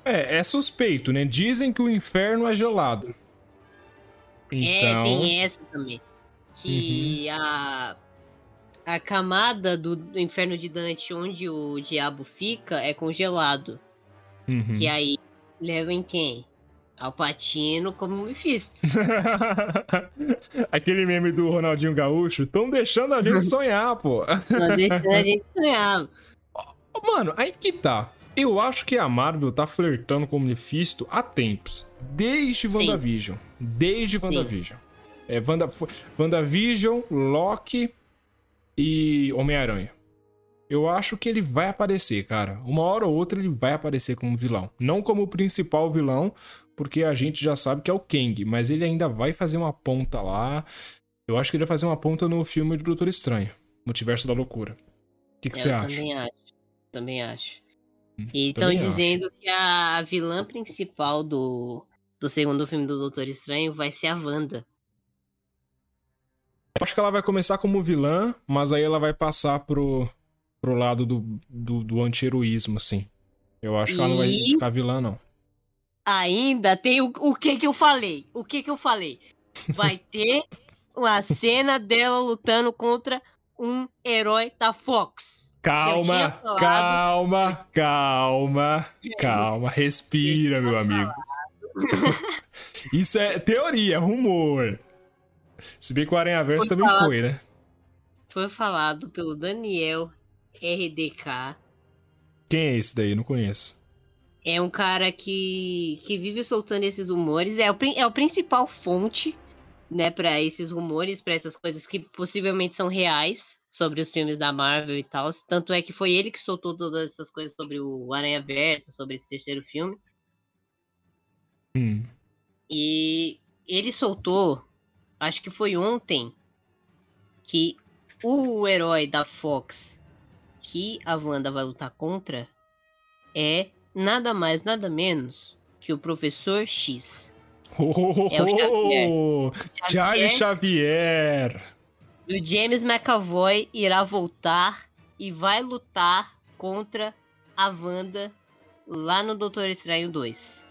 É, é suspeito, né? Dizem que o inferno é gelado. Então. É, tem essa também. Que a. A camada do, inferno de Dante, onde o diabo fica, é congelado. Uhum. Que aí leva em quem? Ao Patino como Mephisto. Aquele meme do Ronaldinho Gaúcho. Tão deixando a gente sonhar, pô. Não deixando a gente sonhar. Mano, aí que tá. Eu acho que a Marvel tá flertando com o Mephisto há tempos. Desde Sim. WandaVision. Desde Sim. WandaVision. É, Wanda, WandaVision, Loki e Homem-Aranha. Eu acho que ele vai aparecer, cara. Uma hora ou outra ele vai aparecer como vilão. Não como o principal vilão, porque a gente já sabe que é o Kang, mas ele ainda vai fazer uma ponta lá. Eu acho que ele vai fazer uma ponta no filme do Doutor Estranho, Multiverso da Loucura. O que, que É, você acha? Também acho. Também acho. Hum, E estão dizendo que a vilã principal do, do segundo filme do Doutor Estranho vai ser a Wanda. Eu acho que ela vai começar como vilã, mas aí ela vai passar pro, pro lado do, do, do anti-heroísmo, assim. Eu acho que ela não vai E- ficar vilã, não. Ainda tem o, o que que eu falei? O que que eu falei? Vai ter uma cena dela lutando contra um herói da Fox. Calma, calma, calma, calma. Respira, meu amigo. Isso é teoria, é rumor. Se bem que o Aranha Verso Foi também falado. foi, né? Foi falado pelo Daniel RDK. Quem é esse daí? Não conheço. É um cara que, que vive soltando esses rumores. É o, é o principal fonte, né, pra esses rumores, pra essas coisas que possivelmente são reais sobre os filmes da Marvel e tal. Tanto é que foi ele que soltou todas essas coisas sobre o Aranha Verso, sobre esse terceiro filme. Hum. E ele soltou, acho que foi ontem, que o herói da Fox que a Wanda vai lutar contra é nada mais, nada menos que o Professor X. Oh, oh, É o Xavier. oh, Charlie Xavier. do James McAvoy irá voltar e vai lutar contra a Wanda lá no Doutor Estranho 2.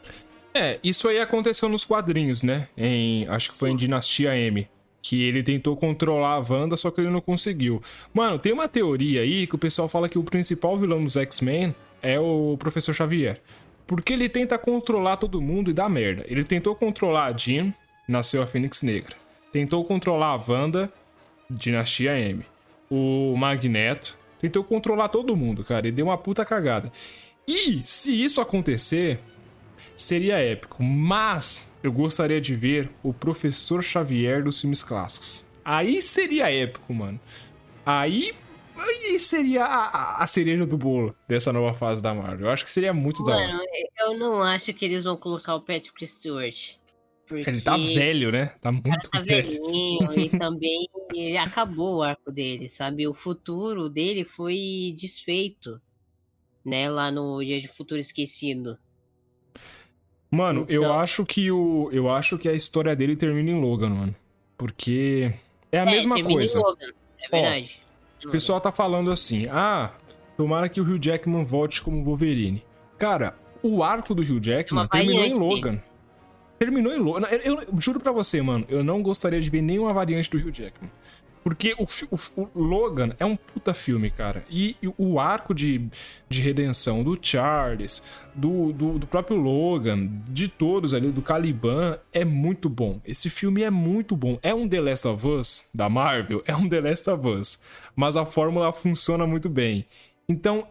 É, isso aí aconteceu nos quadrinhos, né? Em, acho que foi em Dinastia M. Que ele tentou controlar a Wanda, só que ele não conseguiu. Mano, tem uma teoria aí que o pessoal fala que o principal vilão dos X-Men é o Professor Xavier. Porque ele tenta controlar todo mundo e dá merda. Ele tentou controlar a Jean, nasceu a Fênix Negra. Tentou controlar a Wanda, Dinastia M. O Magneto. Tentou controlar todo mundo, cara. Ele deu uma puta cagada. E se isso acontecer, seria épico. Mas eu gostaria de ver o Professor Xavier dos filmes clássicos. Aí seria épico, mano. Aí, aí seria a, a- cereja do bolo dessa nova fase da Marvel. Eu acho que seria muito da hora. Mano, eu não acho que eles vão colocar o Patrick Stewart. Porque Ele tá velho, né? Tá muito tá velho. velhinho e também ele acabou o arco dele, sabe? O futuro dele foi desfeito, né? Lá no Dia de Futuro Esquecido. Mano, eu Então. acho que o. Eu acho que a história dele termina em Logan, mano. Porque é a mesma termina em coisa. Logan, é verdade. O pessoal tá falando assim: ah, tomara que o Hugh Jackman volte como Wolverine. Cara, o arco do Hugh Jackman Uma terminou em Logan. Terminou em Logan. Eu, eu- eu juro pra você, mano, eu não gostaria de ver nenhuma variante do Hugh Jackman. Porque o, o o Logan é um puta filme, cara. E, e o arco de, de redenção do Charles, do, do, do próprio Logan, de todos ali, do Caliban, é muito bom. Esse filme é muito bom. É um The Last of Us da Marvel? É um The Last of Us. Mas a fórmula funciona muito bem. Então,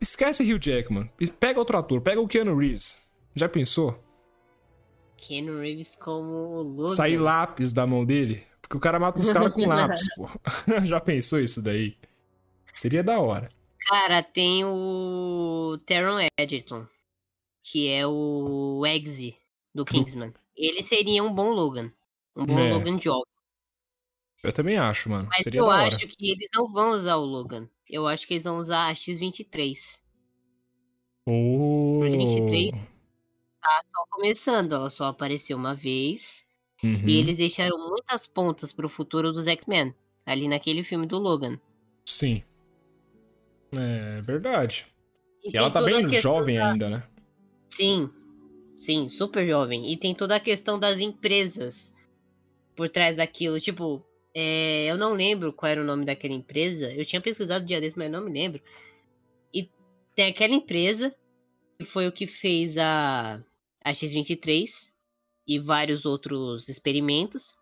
esquece Hugh Jackman. Pega outro ator, pega o Keanu Reeves. Já pensou? Keanu Reeves como Logan. Sair lápis da mão dele? Porque o cara mata os caras com lápis, pô. Já pensou isso daí? Seria da hora. Cara, tem o Taron Egerton, que é o Eggsy do Kingsman. Ele seria um bom Logan. Um bom É. Logan Job. Eu também acho, mano. Mas Seria eu da hora. acho que eles não vão usar o Logan. Eu acho que eles vão usar a X-23. Oh. 23. Tá só começando, ela só apareceu uma vez. Uhum. E eles deixaram muitas pontas pro futuro dos X-Men. Ali naquele filme do Logan. Sim. É verdade. E, E ela tá bem jovem da- ainda, né? Sim, sim, super jovem. E tem toda a questão das empresas por trás daquilo. Tipo, é, eu não lembro qual era o nome daquela empresa. Eu tinha pesquisado um dia desse, mas não me lembro. E tem aquela empresa que foi o que fez a, a X-23 e vários outros experimentos.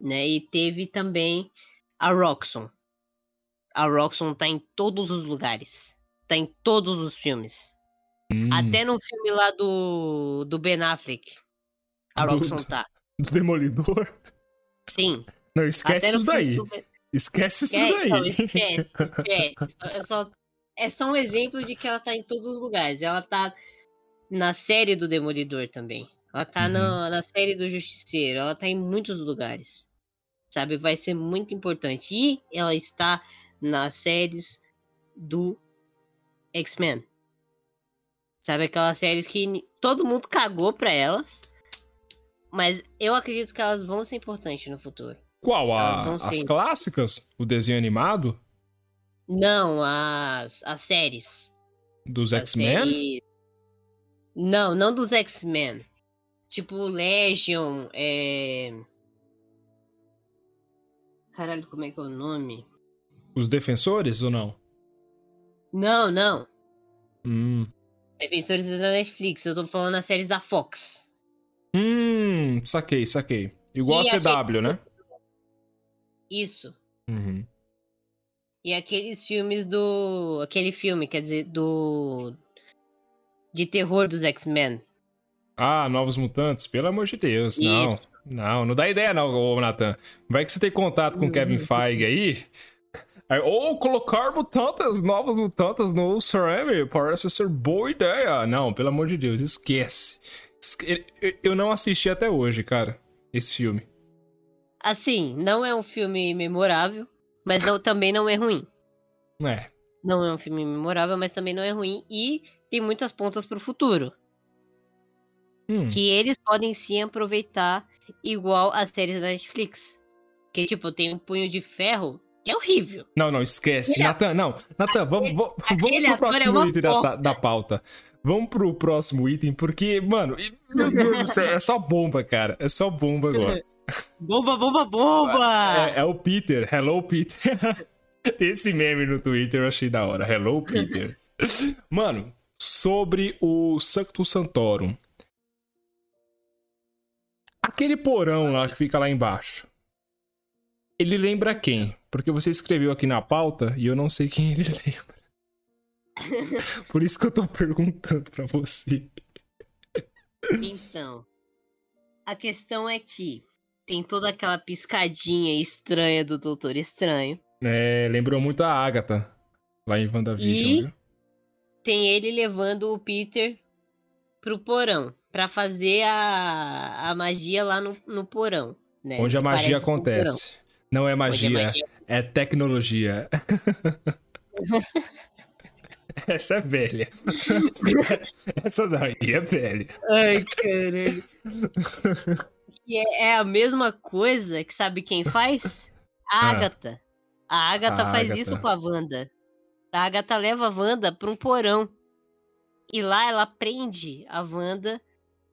Né? E teve também a Roxxon. A Roxxon tá em todos os lugares. Tá em todos os filmes. Hum, Até no filme lá do, do Ben Affleck. A Do- Roxxon tá. Do Demolidor? Sim. Não, esquece Até isso daí. do Ben- Esquece isso daí. esquece, esquece. É só, é só um exemplo de que ela tá em todos os lugares. Ela tá na série do Demolidor também. Ela tá Uhum. na, na série do Justiceiro. Ela tá em muitos lugares. Sabe? Vai ser muito importante. E ela está nas séries do X-Men. Sabe? Aquelas séries que todo mundo cagou pra elas. Mas eu acredito que elas vão ser importantes no futuro. Qual? A- vão as ser. clássicas? O desenho animado? Não, as, as séries. Dos X-Men? série- Não, não dos X-Men. Tipo, Legion, é. Caralho, como é que é o nome? Os defensores ou não? Não, não. Hum. Defensores da Netflix, eu tô falando das séries da Fox. Hum, saquei, saquei. Igual E a CW, né? Isso. Uhum. E aqueles filmes do. Aquele filme, quer dizer, do. De terror dos X-Men. Ah, Novos Mutantes, pelo amor de Deus. Isso. Não, não, não dá ideia não, ô Nathan. Vai que você tem contato com o Kevin Feige aí. ou colocar mutantes, novos mutantes no Cerame, parece ser boa ideia. Não, pelo amor de Deus, esquece. Esque- eu- Eu não assisti até hoje, cara, esse filme. Assim, não é um filme memorável, mas não- também não é ruim. É, Não é um filme memorável, mas também não é ruim. E tem muitas pontas pro futuro. Hum, Que eles podem sim aproveitar igual as séries da Netflix. Que, tipo, tem um punho de ferro que é horrível. Não, não, esquece. Aquele- Nathan, não. Nathan, vamos, vamos, vamos pro é próximo uma item da, da pauta. Vamos pro próximo item, porque, mano, meu Deus do céu, é só bomba, cara. É só bomba agora. Bomba, bomba, bomba! É, é o Peter. Hello, Peter. Tem esse meme no Twitter, eu achei da hora. Hello, Peter. Mano, sobre o Sanctus Santorum. Aquele porão lá que fica lá embaixo. Ele lembra quem? Porque você escreveu aqui na pauta e eu não sei quem ele lembra. Por isso que eu tô perguntando pra você. Então, a questão é que tem toda aquela piscadinha estranha do Doutor Estranho. É, lembrou muito a Agatha. Lá em WandaVision, E- viu? Tem ele levando o Peter pro porão. Pra fazer a, a magia lá no, no porão. Né? Onde a que magia parece um porão. acontece. Não é Onde a magia, magia- é tecnologia. Essa é velha. Essa daí é velha. Ai, caralho. E é, é a mesma coisa que sabe quem faz? A Ah. Agatha. A Agatha A faz Agatha. isso com a Wanda. A Agatha leva a Wanda pra um porão. E lá ela prende a Wanda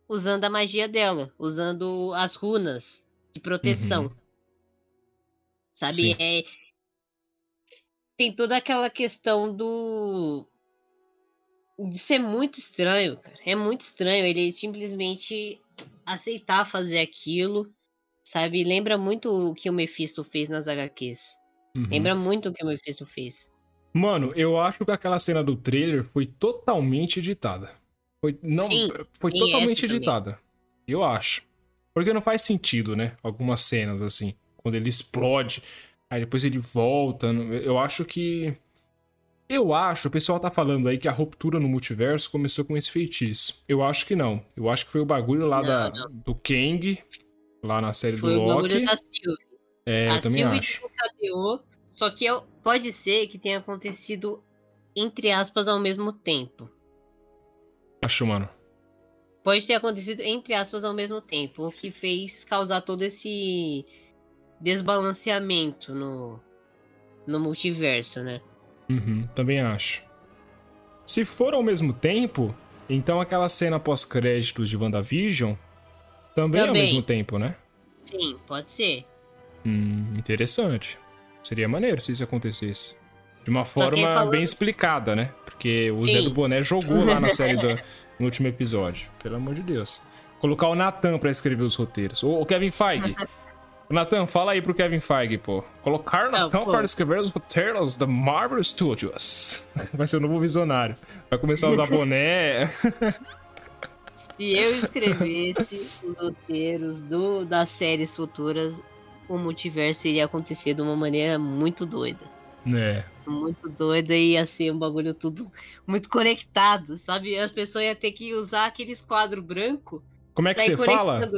usando a magia dela, usando as runas de proteção. Uhum. Sabe? É... Tem toda aquela questão do. De ser muito estranho, cara. É muito estranho ele simplesmente aceitar fazer aquilo. Sabe? Lembra muito o que o Mephisto fez nas HQs. Uhum. Lembra muito o que o Mephisto fez. Mano, eu acho que aquela cena do trailer foi totalmente editada. Foi, não, Sim, foi totalmente essa também. editada. Eu acho. Porque não faz sentido, né? Algumas cenas, assim. Quando ele explode, aí depois ele volta. Eu acho que. Eu acho, o pessoal tá falando aí que a ruptura no multiverso começou com esse feitiço. Eu acho que não. Eu acho que foi o bagulho lá Não, da, não. do Kang, lá na série Foi do o Loki. bagulho da Sylvie. É, a eu também Sylvie acho. desencadeou, só que eu- pode ser que tenha acontecido, entre aspas, ao mesmo tempo. Acho, mano. Pode ter acontecido, entre aspas, ao mesmo tempo. O que fez causar todo esse desbalanceamento no, no multiverso, né? Uhum, também acho. Se for ao mesmo tempo, então aquela cena pós-créditos de WandaVision também, é ao Também. mesmo tempo, né? Sim, pode ser. Hum, interessante. Seria maneiro se isso acontecesse. De uma forma falando- bem explicada, né? Porque o Zé Sim. do Boné jogou lá na série do, no último episódio. Pelo amor de Deus. Colocar o Nathan pra escrever os roteiros. Ô, ô, Kevin Feige, Nathan, fala aí pro Kevin Feige, pô. Colocar Nathan para escrever os roteiros da Marvel Studios. Vai ser o novo visionário. Vai começar a usar boné. Se eu escrevesse os roteiros do, das séries futuras, o multiverso iria acontecer de uma maneira muito doida. É. Muito doida e ser um bagulho tudo muito conectado, sabe? As pessoas iam ter que usar aqueles quadros branco. Como é que você fala?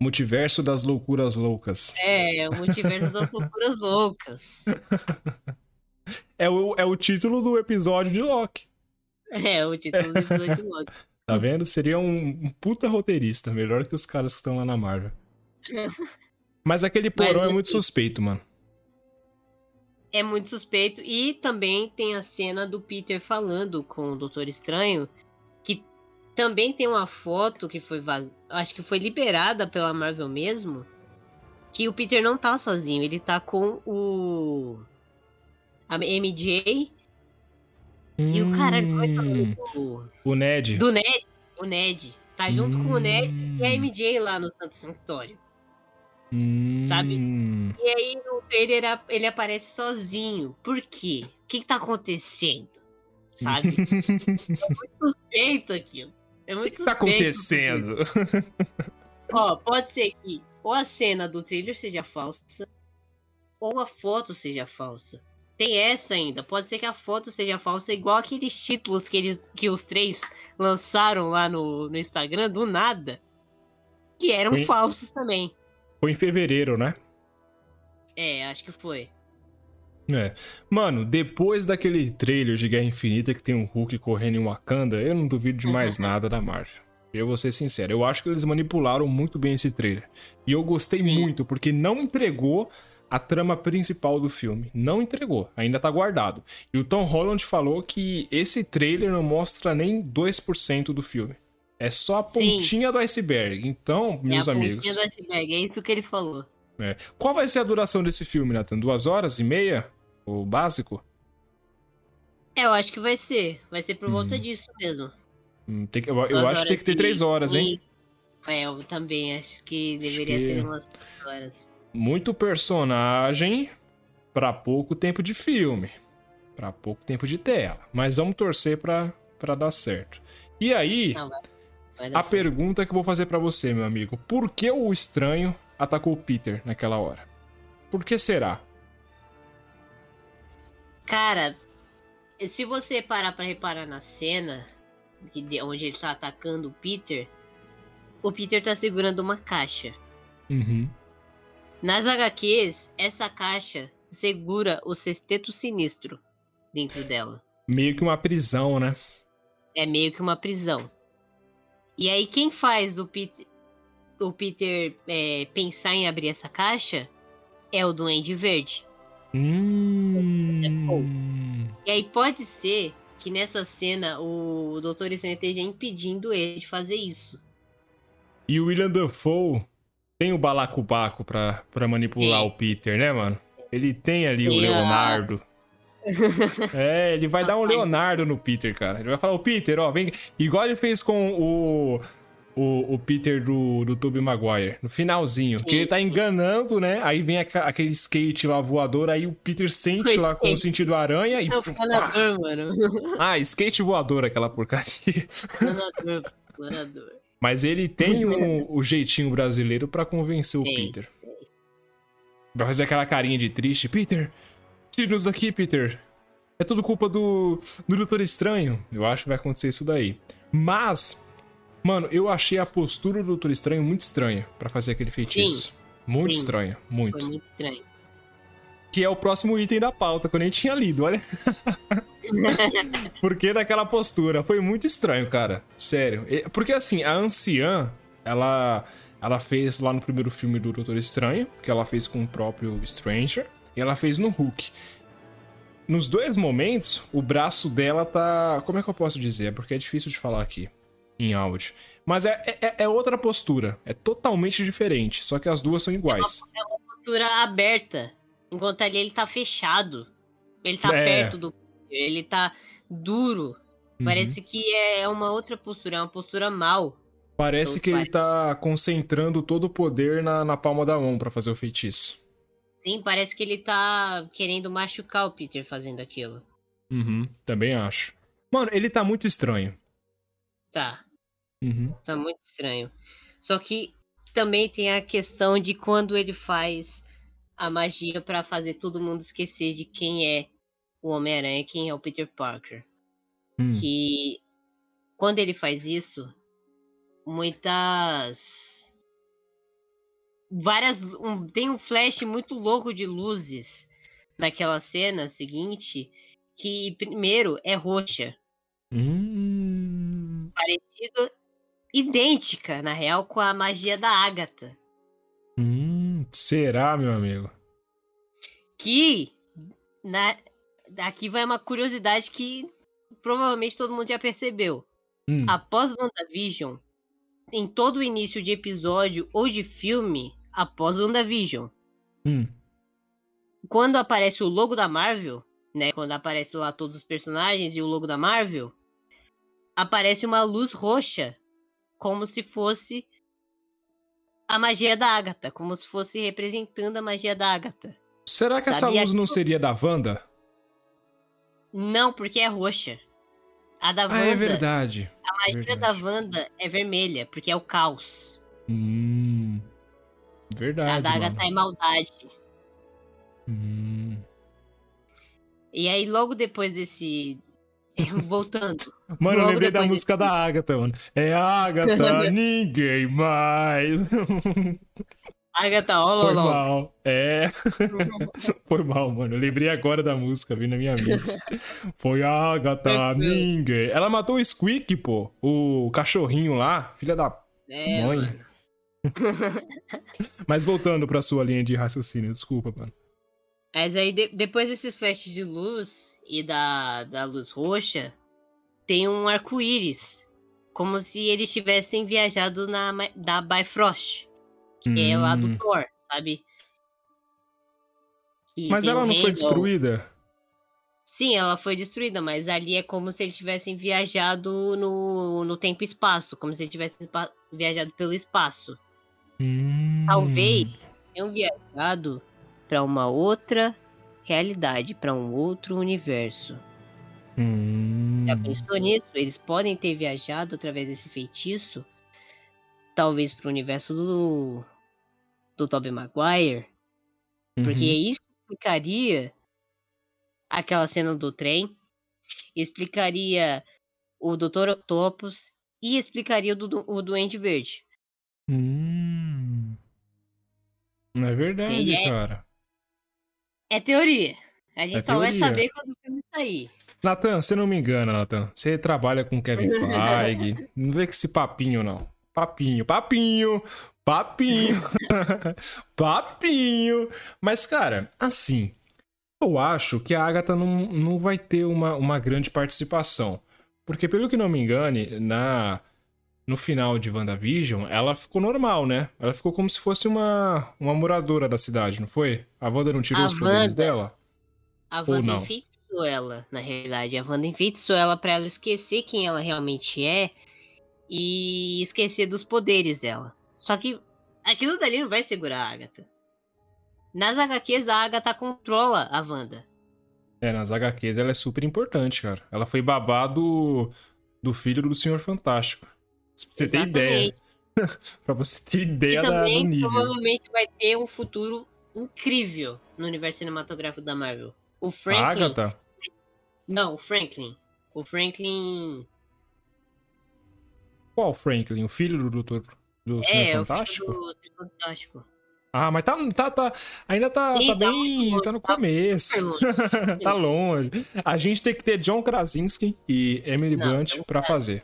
Multiverso das loucuras loucas. É, o multiverso das loucuras loucas. É o, é o título do episódio de Loki. É, o título do episódio de Loki. Tá vendo? Seria um, um, puta roteirista, melhor que os caras que estão lá na Marvel. Mas aquele porão Mas, é muito suspeito, mano. É muito suspeito. E também tem a cena do Peter falando com o Doutor Estranho, que também tem uma foto que foi vaz... acho que foi liberada pela Marvel mesmo, que o Peter não tá sozinho, ele tá com o a MJ hum... e o cara hum. o... o Ned. Do Ned, o Ned tá junto hum... com o Ned e a MJ lá no Santo Sanctório. Hum... Sabe? E aí no trailer ele aparece sozinho. Por quê? O que, que tá acontecendo? Sabe? é muito suspeito aquilo. É muito o que tá acontecendo? Ó, pode ser que ou a cena do trailer seja falsa, ou a foto seja falsa. Tem essa ainda. Pode ser que a foto seja falsa, igual aqueles títulos que, eles, que os três lançaram lá no, no Instagram, do nada. Que eram foi, falsos também. Foi em fevereiro, né? É, acho que foi. É. Mano, depois daquele trailer de Guerra Infinita que tem um Hulk correndo em Wakanda, eu não duvido de mais nada da Marvel. Eu vou ser sincero, eu acho que eles manipularam muito bem esse trailer. E eu gostei Sim. muito, porque não entregou a trama principal do filme. Não entregou, ainda tá guardado. E o Tom Holland falou que esse trailer não mostra nem 2% do filme. É só a pontinha Sim. do iceberg. Então, meus é a amigos. Pontinha do iceberg, é isso que ele falou. É. Qual vai ser a duração desse filme, Nathan? Duas horas e meia? O básico? É, eu acho que vai ser. Vai ser por hum. volta disso mesmo. Hum, que, eu, eu acho que tem que ter três horas, hein? É, eu também acho que deveria acho que... ter umas três horas. Muito personagem para pouco tempo de filme. para pouco tempo de tela. Mas vamos torcer pra, pra dar certo. E aí, Não, vai a certo. pergunta que eu vou fazer para você, meu amigo. Por que o estranho atacou o Peter naquela hora? Por que será? Cara, se você parar para reparar na cena onde ele tá atacando o Peter, o Peter tá segurando uma caixa. Uhum. Nas HQs, essa caixa segura o sexteto sinistro dentro dela. Meio que uma prisão, né? É meio que uma prisão. E aí quem faz o Peter, o Peter é, pensar em abrir essa caixa é o Duende Verde. Hum. E aí pode ser que nessa cena o Doutor Estranho esteja impedindo ele de fazer isso. E o William Dafoe tem o balacobaco pra, pra manipular é. o Peter, né, mano? Ele tem ali o Leonardo. É, ele vai dar um Leonardo no Peter, cara. Ele vai falar, o Peter, ó, vem. Igual ele fez com o o, o Peter do, do Tobey Maguire, no finalzinho. Sim, que ele tá enganando, né? Aí vem a, aquele skate lá voador, aí o Peter sente lá com o sentido aranha e. É o planador, mano. Ah, skate voador, aquela porcaria. Planador, planador. Mas ele tem um, o jeitinho brasileiro para convencer o Sim. Peter. Vai fazer aquela carinha de triste. Peter, tire-nos aqui, Peter. É tudo culpa do, do Doutor Estranho. Eu acho que vai acontecer isso daí. Mas Mano, eu achei a postura do Doutor Estranho muito estranha para fazer aquele feitiço. Sim. Muito Sim. estranha, muito. Foi muito estranho. Que é o próximo item da pauta, que eu nem tinha lido, olha. Porque daquela postura. Foi muito estranho, cara. Sério. Porque assim, a anciã, ela, ela fez lá no primeiro filme do Doutor Estranho, que ela fez com o próprio Stranger, e ela fez no Hulk. Nos dois momentos, o braço dela tá. Como é que eu posso dizer? Porque é difícil de falar aqui em áudio. Mas é, é, é, outra postura. É totalmente diferente. Só que as duas são iguais. É uma, é uma postura aberta. Enquanto ali ele tá fechado. Ele tá é. perto do. Ele tá duro. Uhum. Parece que é uma outra postura. É uma postura mal. Parece então, que ele tá concentrando todo o poder na, na palma da mão para fazer o feitiço. Sim, parece que ele tá querendo machucar o Peter fazendo aquilo. Uhum, também acho. Mano, ele tá muito estranho. Tá. Uhum. Tá muito estranho. Só que também tem a questão de quando ele faz a magia para fazer todo mundo esquecer de quem é o Homem-Aranha, quem é o Peter Parker. Hum. Que quando ele faz isso, muitas várias um, tem um flash muito louco de luzes naquela cena seguinte que primeiro é roxa hum. parecido idêntica na real com a magia da Agatha hum, será meu amigo que na aqui vai uma curiosidade que provavelmente todo mundo já percebeu hum. após WandaVision em todo o início de episódio ou de filme após WandaVision. Hum. Quando aparece o logo da Marvel, né? Quando aparece lá todos os personagens e o logo da Marvel, aparece uma luz roxa, como se fosse a magia da Agatha, como se fosse representando a magia da Agatha. Será que Sabe? essa luz não seria da Wanda? Não, porque é roxa. A da Wanda. Ah, é verdade. A magia verdade. da Wanda é vermelha, porque é o caos. Hum. Verdade. A daga tá em maldade. Hum. E aí, logo depois desse. Voltando. Mano, eu lembrei da música desse... da Agatha, mano. É Agatha, ninguém mais. Agatha All Foi mal. É. Foi mal, mano. Eu lembrei agora da música, vindo na minha mente. Foi Agatha, ninguém. Ela matou o Squeak, pô. O cachorrinho lá, filha da é, mãe. Mano. Mas voltando pra sua linha de raciocínio, desculpa, mano. Mas aí, de, depois desses flashes de luz e da, da luz roxa, tem um arco-íris. Como se eles tivessem viajado na, da Bifrost. Que hum. é lá do hum. Thor, sabe? Mas ela não foi destruída? Sim, ela foi destruída, mas ali é como se eles tivessem viajado no, no tempo e espaço. Como se eles tivessem viajado pelo espaço. Hum. Talvez tenham viajado para uma outra realidade, para um outro universo. Hum. Já pensou nisso? Eles podem ter viajado através desse feitiço, talvez para o universo do do Tobey Maguire, uhum. porque isso explicaria aquela cena do trem, explicaria o Dr. Octopus e explicaria o, do, o Duende Verde. Hum. Não é verdade, é... cara. É teoria. A gente é só teoria. vai saber quando o filme sair. Natan, você não me engana, Natan. Você trabalha com Kevin Feige. não vê que esse papinho, não. Papinho, papinho, papinho, papinho. Mas, cara, assim, eu acho que a Agatha não, não vai ter uma, uma grande participação. Porque, pelo que não me engane, na no final de WandaVision, ela ficou normal, né? Ela ficou como se fosse uma, uma moradora da cidade, não foi? A Wanda não tirou a os Wanda, poderes dela? A Wanda enfeitiçou ela, na realidade. A Wanda enfeitiçou ela pra ela esquecer quem ela realmente é e esquecer dos poderes dela. Só que aquilo dali não vai segurar a Agatha. Nas HQs, a Agatha controla a Wanda. É, nas HQs ela é super importante, cara. Ela foi babado do filho do Senhor Fantástico. Pra você ter ideia. pra você ter ideia da, do nível. provavelmente vai ter um futuro incrível no universo cinematográfico da Marvel. O Franklin. Agatha? Não, o Franklin. O Franklin. Qual Franklin? O filho do Doutor do é, Fantástico? O filho do Fantástico. Ah, mas tá, tá, tá ainda tá, Sim, tá, tá bem, tá, tá no começo. tá longe. A gente tem que ter John Krasinski e Emily Não, Blunt para fazer.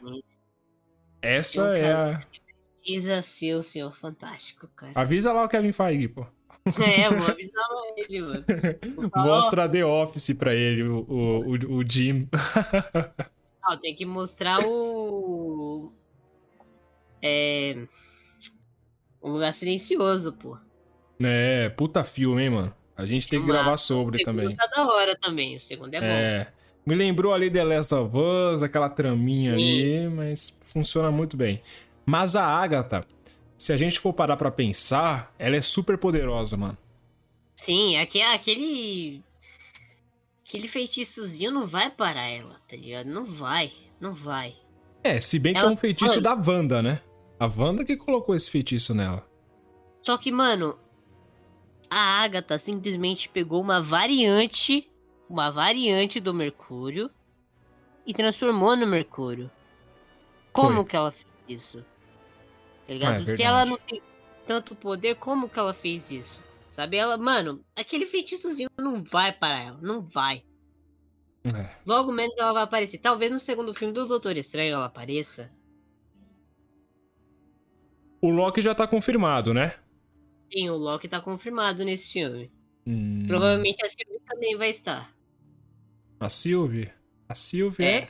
Essa é a. Precisa ser o Senhor Fantástico, cara. Avisa lá o Kevin Feige, pô. É, vou avisar lá ele, mano. Mostra The Office pra ele, o, o, o, o Jim. Não, tem que mostrar o. É. Um lugar silencioso, pô. É, puta filme, hein, mano. A gente tem que gravar sobre também. Tá da hora também, o segundo é bom. É. Me lembrou ali The Last of Us, aquela traminha ali, mas funciona muito bem. Mas a Agatha, se a gente for parar pra pensar, ela é super poderosa, mano. Sim, aqui, aquele. Aquele feitiçozinho não vai parar ela, tá ligado? Não vai, não vai. É, se bem que Ela- é um feitiço da Wanda, né? A Wanda que colocou esse feitiço nela. Só que, mano, a Agatha simplesmente pegou uma variante, uma variante do Mercúrio e transformou no Mercúrio. Como Foi. que ela fez isso? Tá ligado? Ah, é Se ela não tem tanto poder, como que ela fez isso? Sabe? Ela, mano, aquele feitiçozinho não vai para ela, não vai. É. Logo menos ela vai aparecer. Talvez no segundo filme do Doutor Estranho ela apareça. O Loki já tá confirmado, né? Sim, o Loki tá confirmado nesse filme. Hum, Provavelmente a Sylvie também vai estar. A Sylvie? A Sylvie É.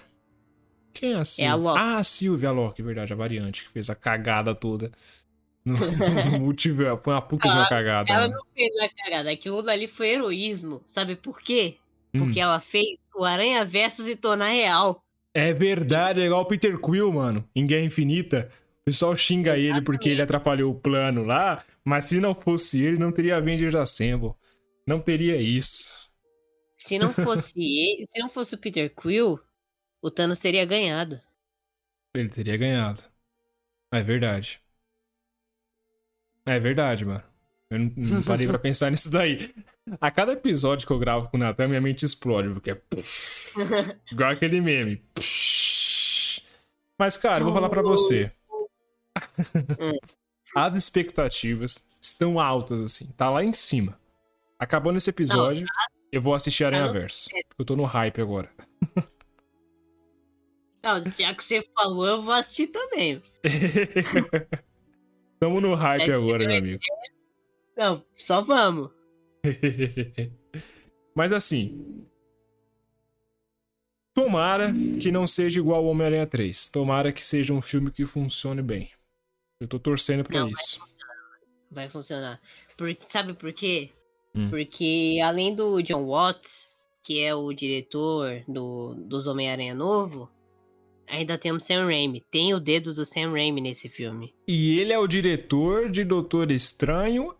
Quem é a Sylvie? a Loki. Ah, a Sylvie, a Loki, verdade, a variante que fez a cagada toda. No, no multiverso. Foi uma puta de uma cagada. Ela mano. não fez a cagada. Aquilo dali foi heroísmo. Sabe por quê? Hum. Porque ela fez o Aranha Verso se tornar real. É verdade, é igual o Peter Quill, mano. Em Guerra Infinita. O pessoal xinga ele porque ele atrapalhou o plano lá, mas se não fosse ele, não teria Avengers Assemble. Não teria isso. Se não fosse ele, se não fosse o Peter Quill, o Thanos teria ganhado. Ele teria ganhado. É verdade. É verdade, mano. Eu não, não parei pra pensar nisso daí. A cada episódio que eu gravo com o Natan, minha mente explode, porque é. puff, igual aquele meme. Puff. Mas, cara, eu vou falar pra você. As expectativas estão altas, assim. Tá lá em cima. Acabando esse episódio, eu vou assistir Aranha Verso. Porque eu tô no hype agora. Não, já que você falou, eu vou assistir também. Tamo no hype É agora, meu eu- amigo. Não, só vamos. Mas assim. Tomara que não seja igual ao Homem-Aranha 3. Tomara que seja um filme que funcione bem. Eu tô torcendo pra Não, isso. Vai funcionar. Por, sabe por quê? Hum. Porque além do John Watts, que é o diretor do, dos Homem-Aranha Novo, ainda temos Sam Raimi. Tem o dedo do Sam Raimi nesse filme. E ele é o diretor de Doutor Estranho.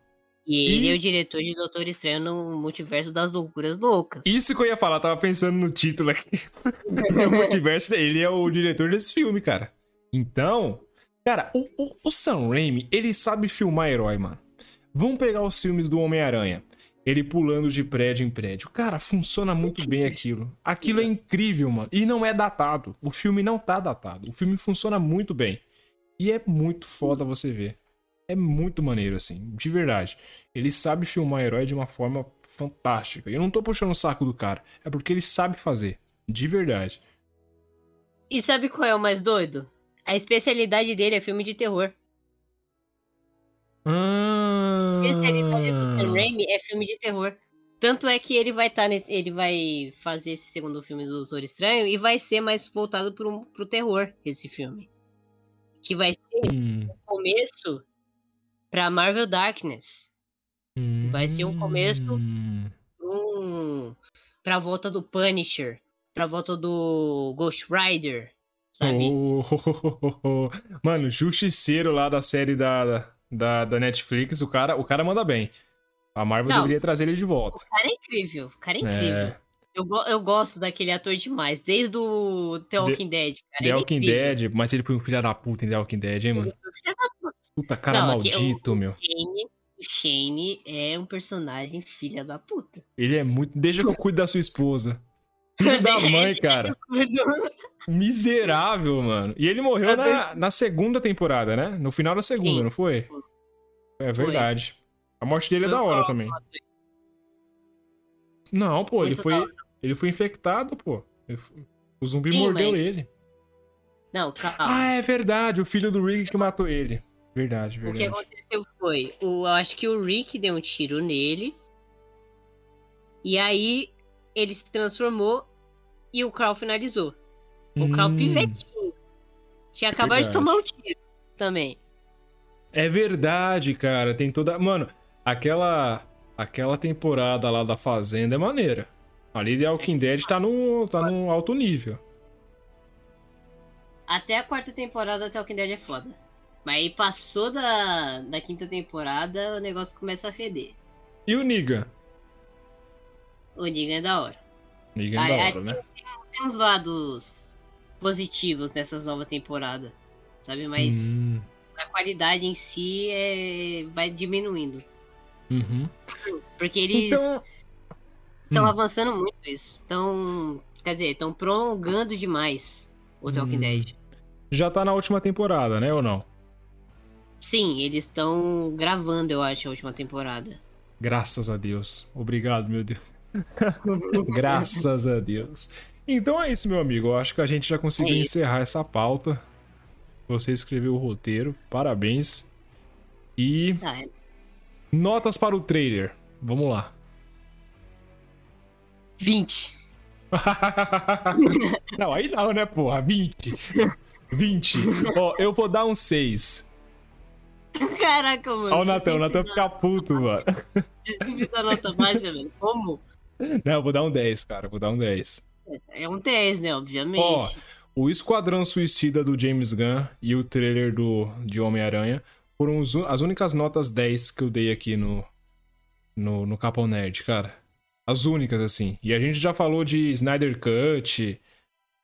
E ele E- é o diretor de Doutor Estranho no Multiverso das Loucuras Loucas. Isso que eu ia falar, tava pensando no título aqui. o multiverso, ele é o diretor desse filme, cara. Então, cara, o, o, o Sam Raimi, ele sabe filmar herói, mano. Vamos pegar os filmes do Homem-Aranha. Ele pulando de prédio em prédio. Cara, funciona muito bem aquilo. Aquilo é incrível, mano. E não é datado. O filme não tá datado. O filme funciona muito bem. E é muito foda você ver. É muito maneiro, assim, de verdade. Ele sabe filmar herói de uma forma fantástica. Eu não tô puxando o saco do cara. É porque ele sabe fazer. De verdade. E sabe qual é o mais doido? A especialidade dele é filme de terror. Ah, A especialidade do Sam Raimi é filme de terror. Tanto é que ele vai estar nesse. Ele vai fazer esse segundo filme do Doutor Estranho e vai ser mais voltado pro, pro terror, esse filme. Que vai ser Hum, o começo pra Marvel Darkness. Vai ser um começo. hum. Um, pra volta do Punisher. Pra volta do Ghost Rider. Sabe? Oh, Mano, Justiceiro lá da série da, da, da Netflix, o cara, o cara manda bem. A Marvel Não. deveria trazer ele de volta. O cara é incrível. O cara é incrível. É, Eu, eu gosto daquele ator demais. Desde o The Walking Dead. Cara, The é Walking incrível. Dead, mas ele foi um filho da puta em The Walking Dead, hein, mano? Puta cara Não, aqui- maldito, o, meu. O Shane, o Shane é um personagem filha da puta. Ele é muito. Deixa que eu cuido da sua esposa. Filho da mãe, cara. Miserável, mano. E ele morreu Eu na, na segunda temporada, né? No final da segunda, Sim. não foi? É Foi. verdade. A morte dele é da hora também. Não, pô, ele foi, ele foi infectado, pô. Foi- O zumbi Sim, mordeu mas- ele. Não, calma. Ah, é verdade. O filho do Rick que matou ele. Verdade, o que verdade. aconteceu foi, o, eu acho que o Rick deu um tiro nele. E aí ele se transformou e o Carl finalizou. O Carl Hum, pivetinho. Tinha acabado de tomar um tiro também. É verdade, cara. Tem toda. Mano, aquela. Aquela temporada lá da Fazenda é maneira. Ali The Walking Dead tá no, tá no alto nível. Até a quarta temporada até o Walking Dead é foda. Mas aí passou da, da quinta temporada, o negócio começa a feder. E o Niga? O Niga é da hora. Niga é da hora, né? Tem uns lados positivos nessas novas temporadas, sabe? Mas Hum, a qualidade em si é... vai diminuindo. uhum. Porque eles Então. estão Hum. avançando muito isso. Estão, quer dizer, estão prolongando demais o Talking Hum. Dead. Já tá na última temporada, né? Ou não? Sim, eles estão gravando, eu acho, a última temporada. Graças a Deus. Obrigado, meu Deus. Graças a Deus. Então é isso, meu amigo. Eu acho que a gente já conseguiu É encerrar essa pauta. Você escreveu o roteiro. Parabéns. E Ah, é notas para o trailer. Vamos lá. 20. não, aí não, né, porra? 20. 20. Ó, eu vou dar um 6. Caraca, mano. Ó, o Natan, o Natan fica puto, mano. dá nota baixa, velho. Como? Não, eu vou dar um 10, cara. Vou dar um 10. É um 10, né? Obviamente. Ó, o Esquadrão Suicida do James Gunn e o trailer do, de Homem-Aranha foram os as únicas notas 10 que eu dei aqui no, no, no Capão Nerd, cara. As únicas, assim. E a gente já falou de Snyder Cut,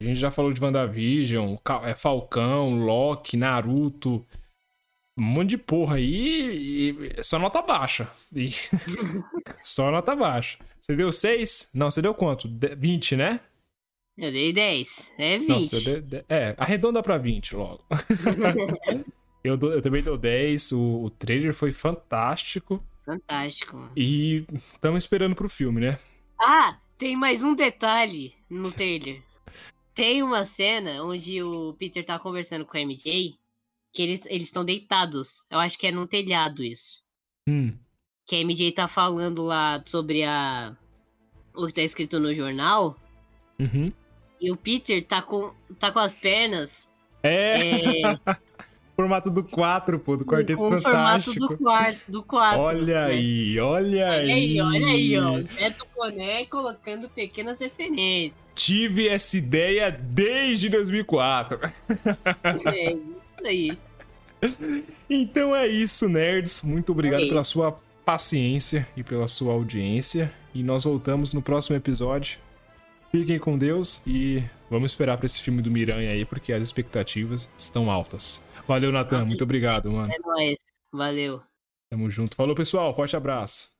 a gente já falou de WandaVision, é, Falcão, Loki, Naruto. Um monte de porra aí e só nota baixa. E- só nota baixa. Você deu 6? Não, você deu quanto? De- 20, né? Eu dei 10. É 20. Nossa, de- de- é, arredonda pra 20 logo. eu, dou- eu também dou 10. O, o trailer foi fantástico. Fantástico. E estamos esperando pro filme, né? Ah, tem mais um detalhe no trailer. Tem uma cena onde o Peter tá conversando com a MJ, que eles eles estão deitados. Eu acho que é num telhado isso. Hum. Que a MJ tá falando lá sobre a o que tá escrito no jornal. Uhum. E o Peter tá com, tá com as pernas É, é, formato do 4, pô, do Quarteto com o formato Fantástico. do quarto. Do quadro, Olha né? aí, olha aí. Olha aí, olha aí, ó. Beto Coné colocando pequenas referências. Tive essa ideia desde 2004. É isso aí. Então é isso, nerds. Muito obrigado pela sua paciência e pela sua audiência. E nós voltamos no próximo episódio. Fiquem com Deus e vamos esperar pra esse filme do Miranha aí, porque as expectativas estão altas. Valeu, Natan. Muito obrigado, mano. É nóis. Valeu. Tamo junto. Falou, pessoal. Forte abraço.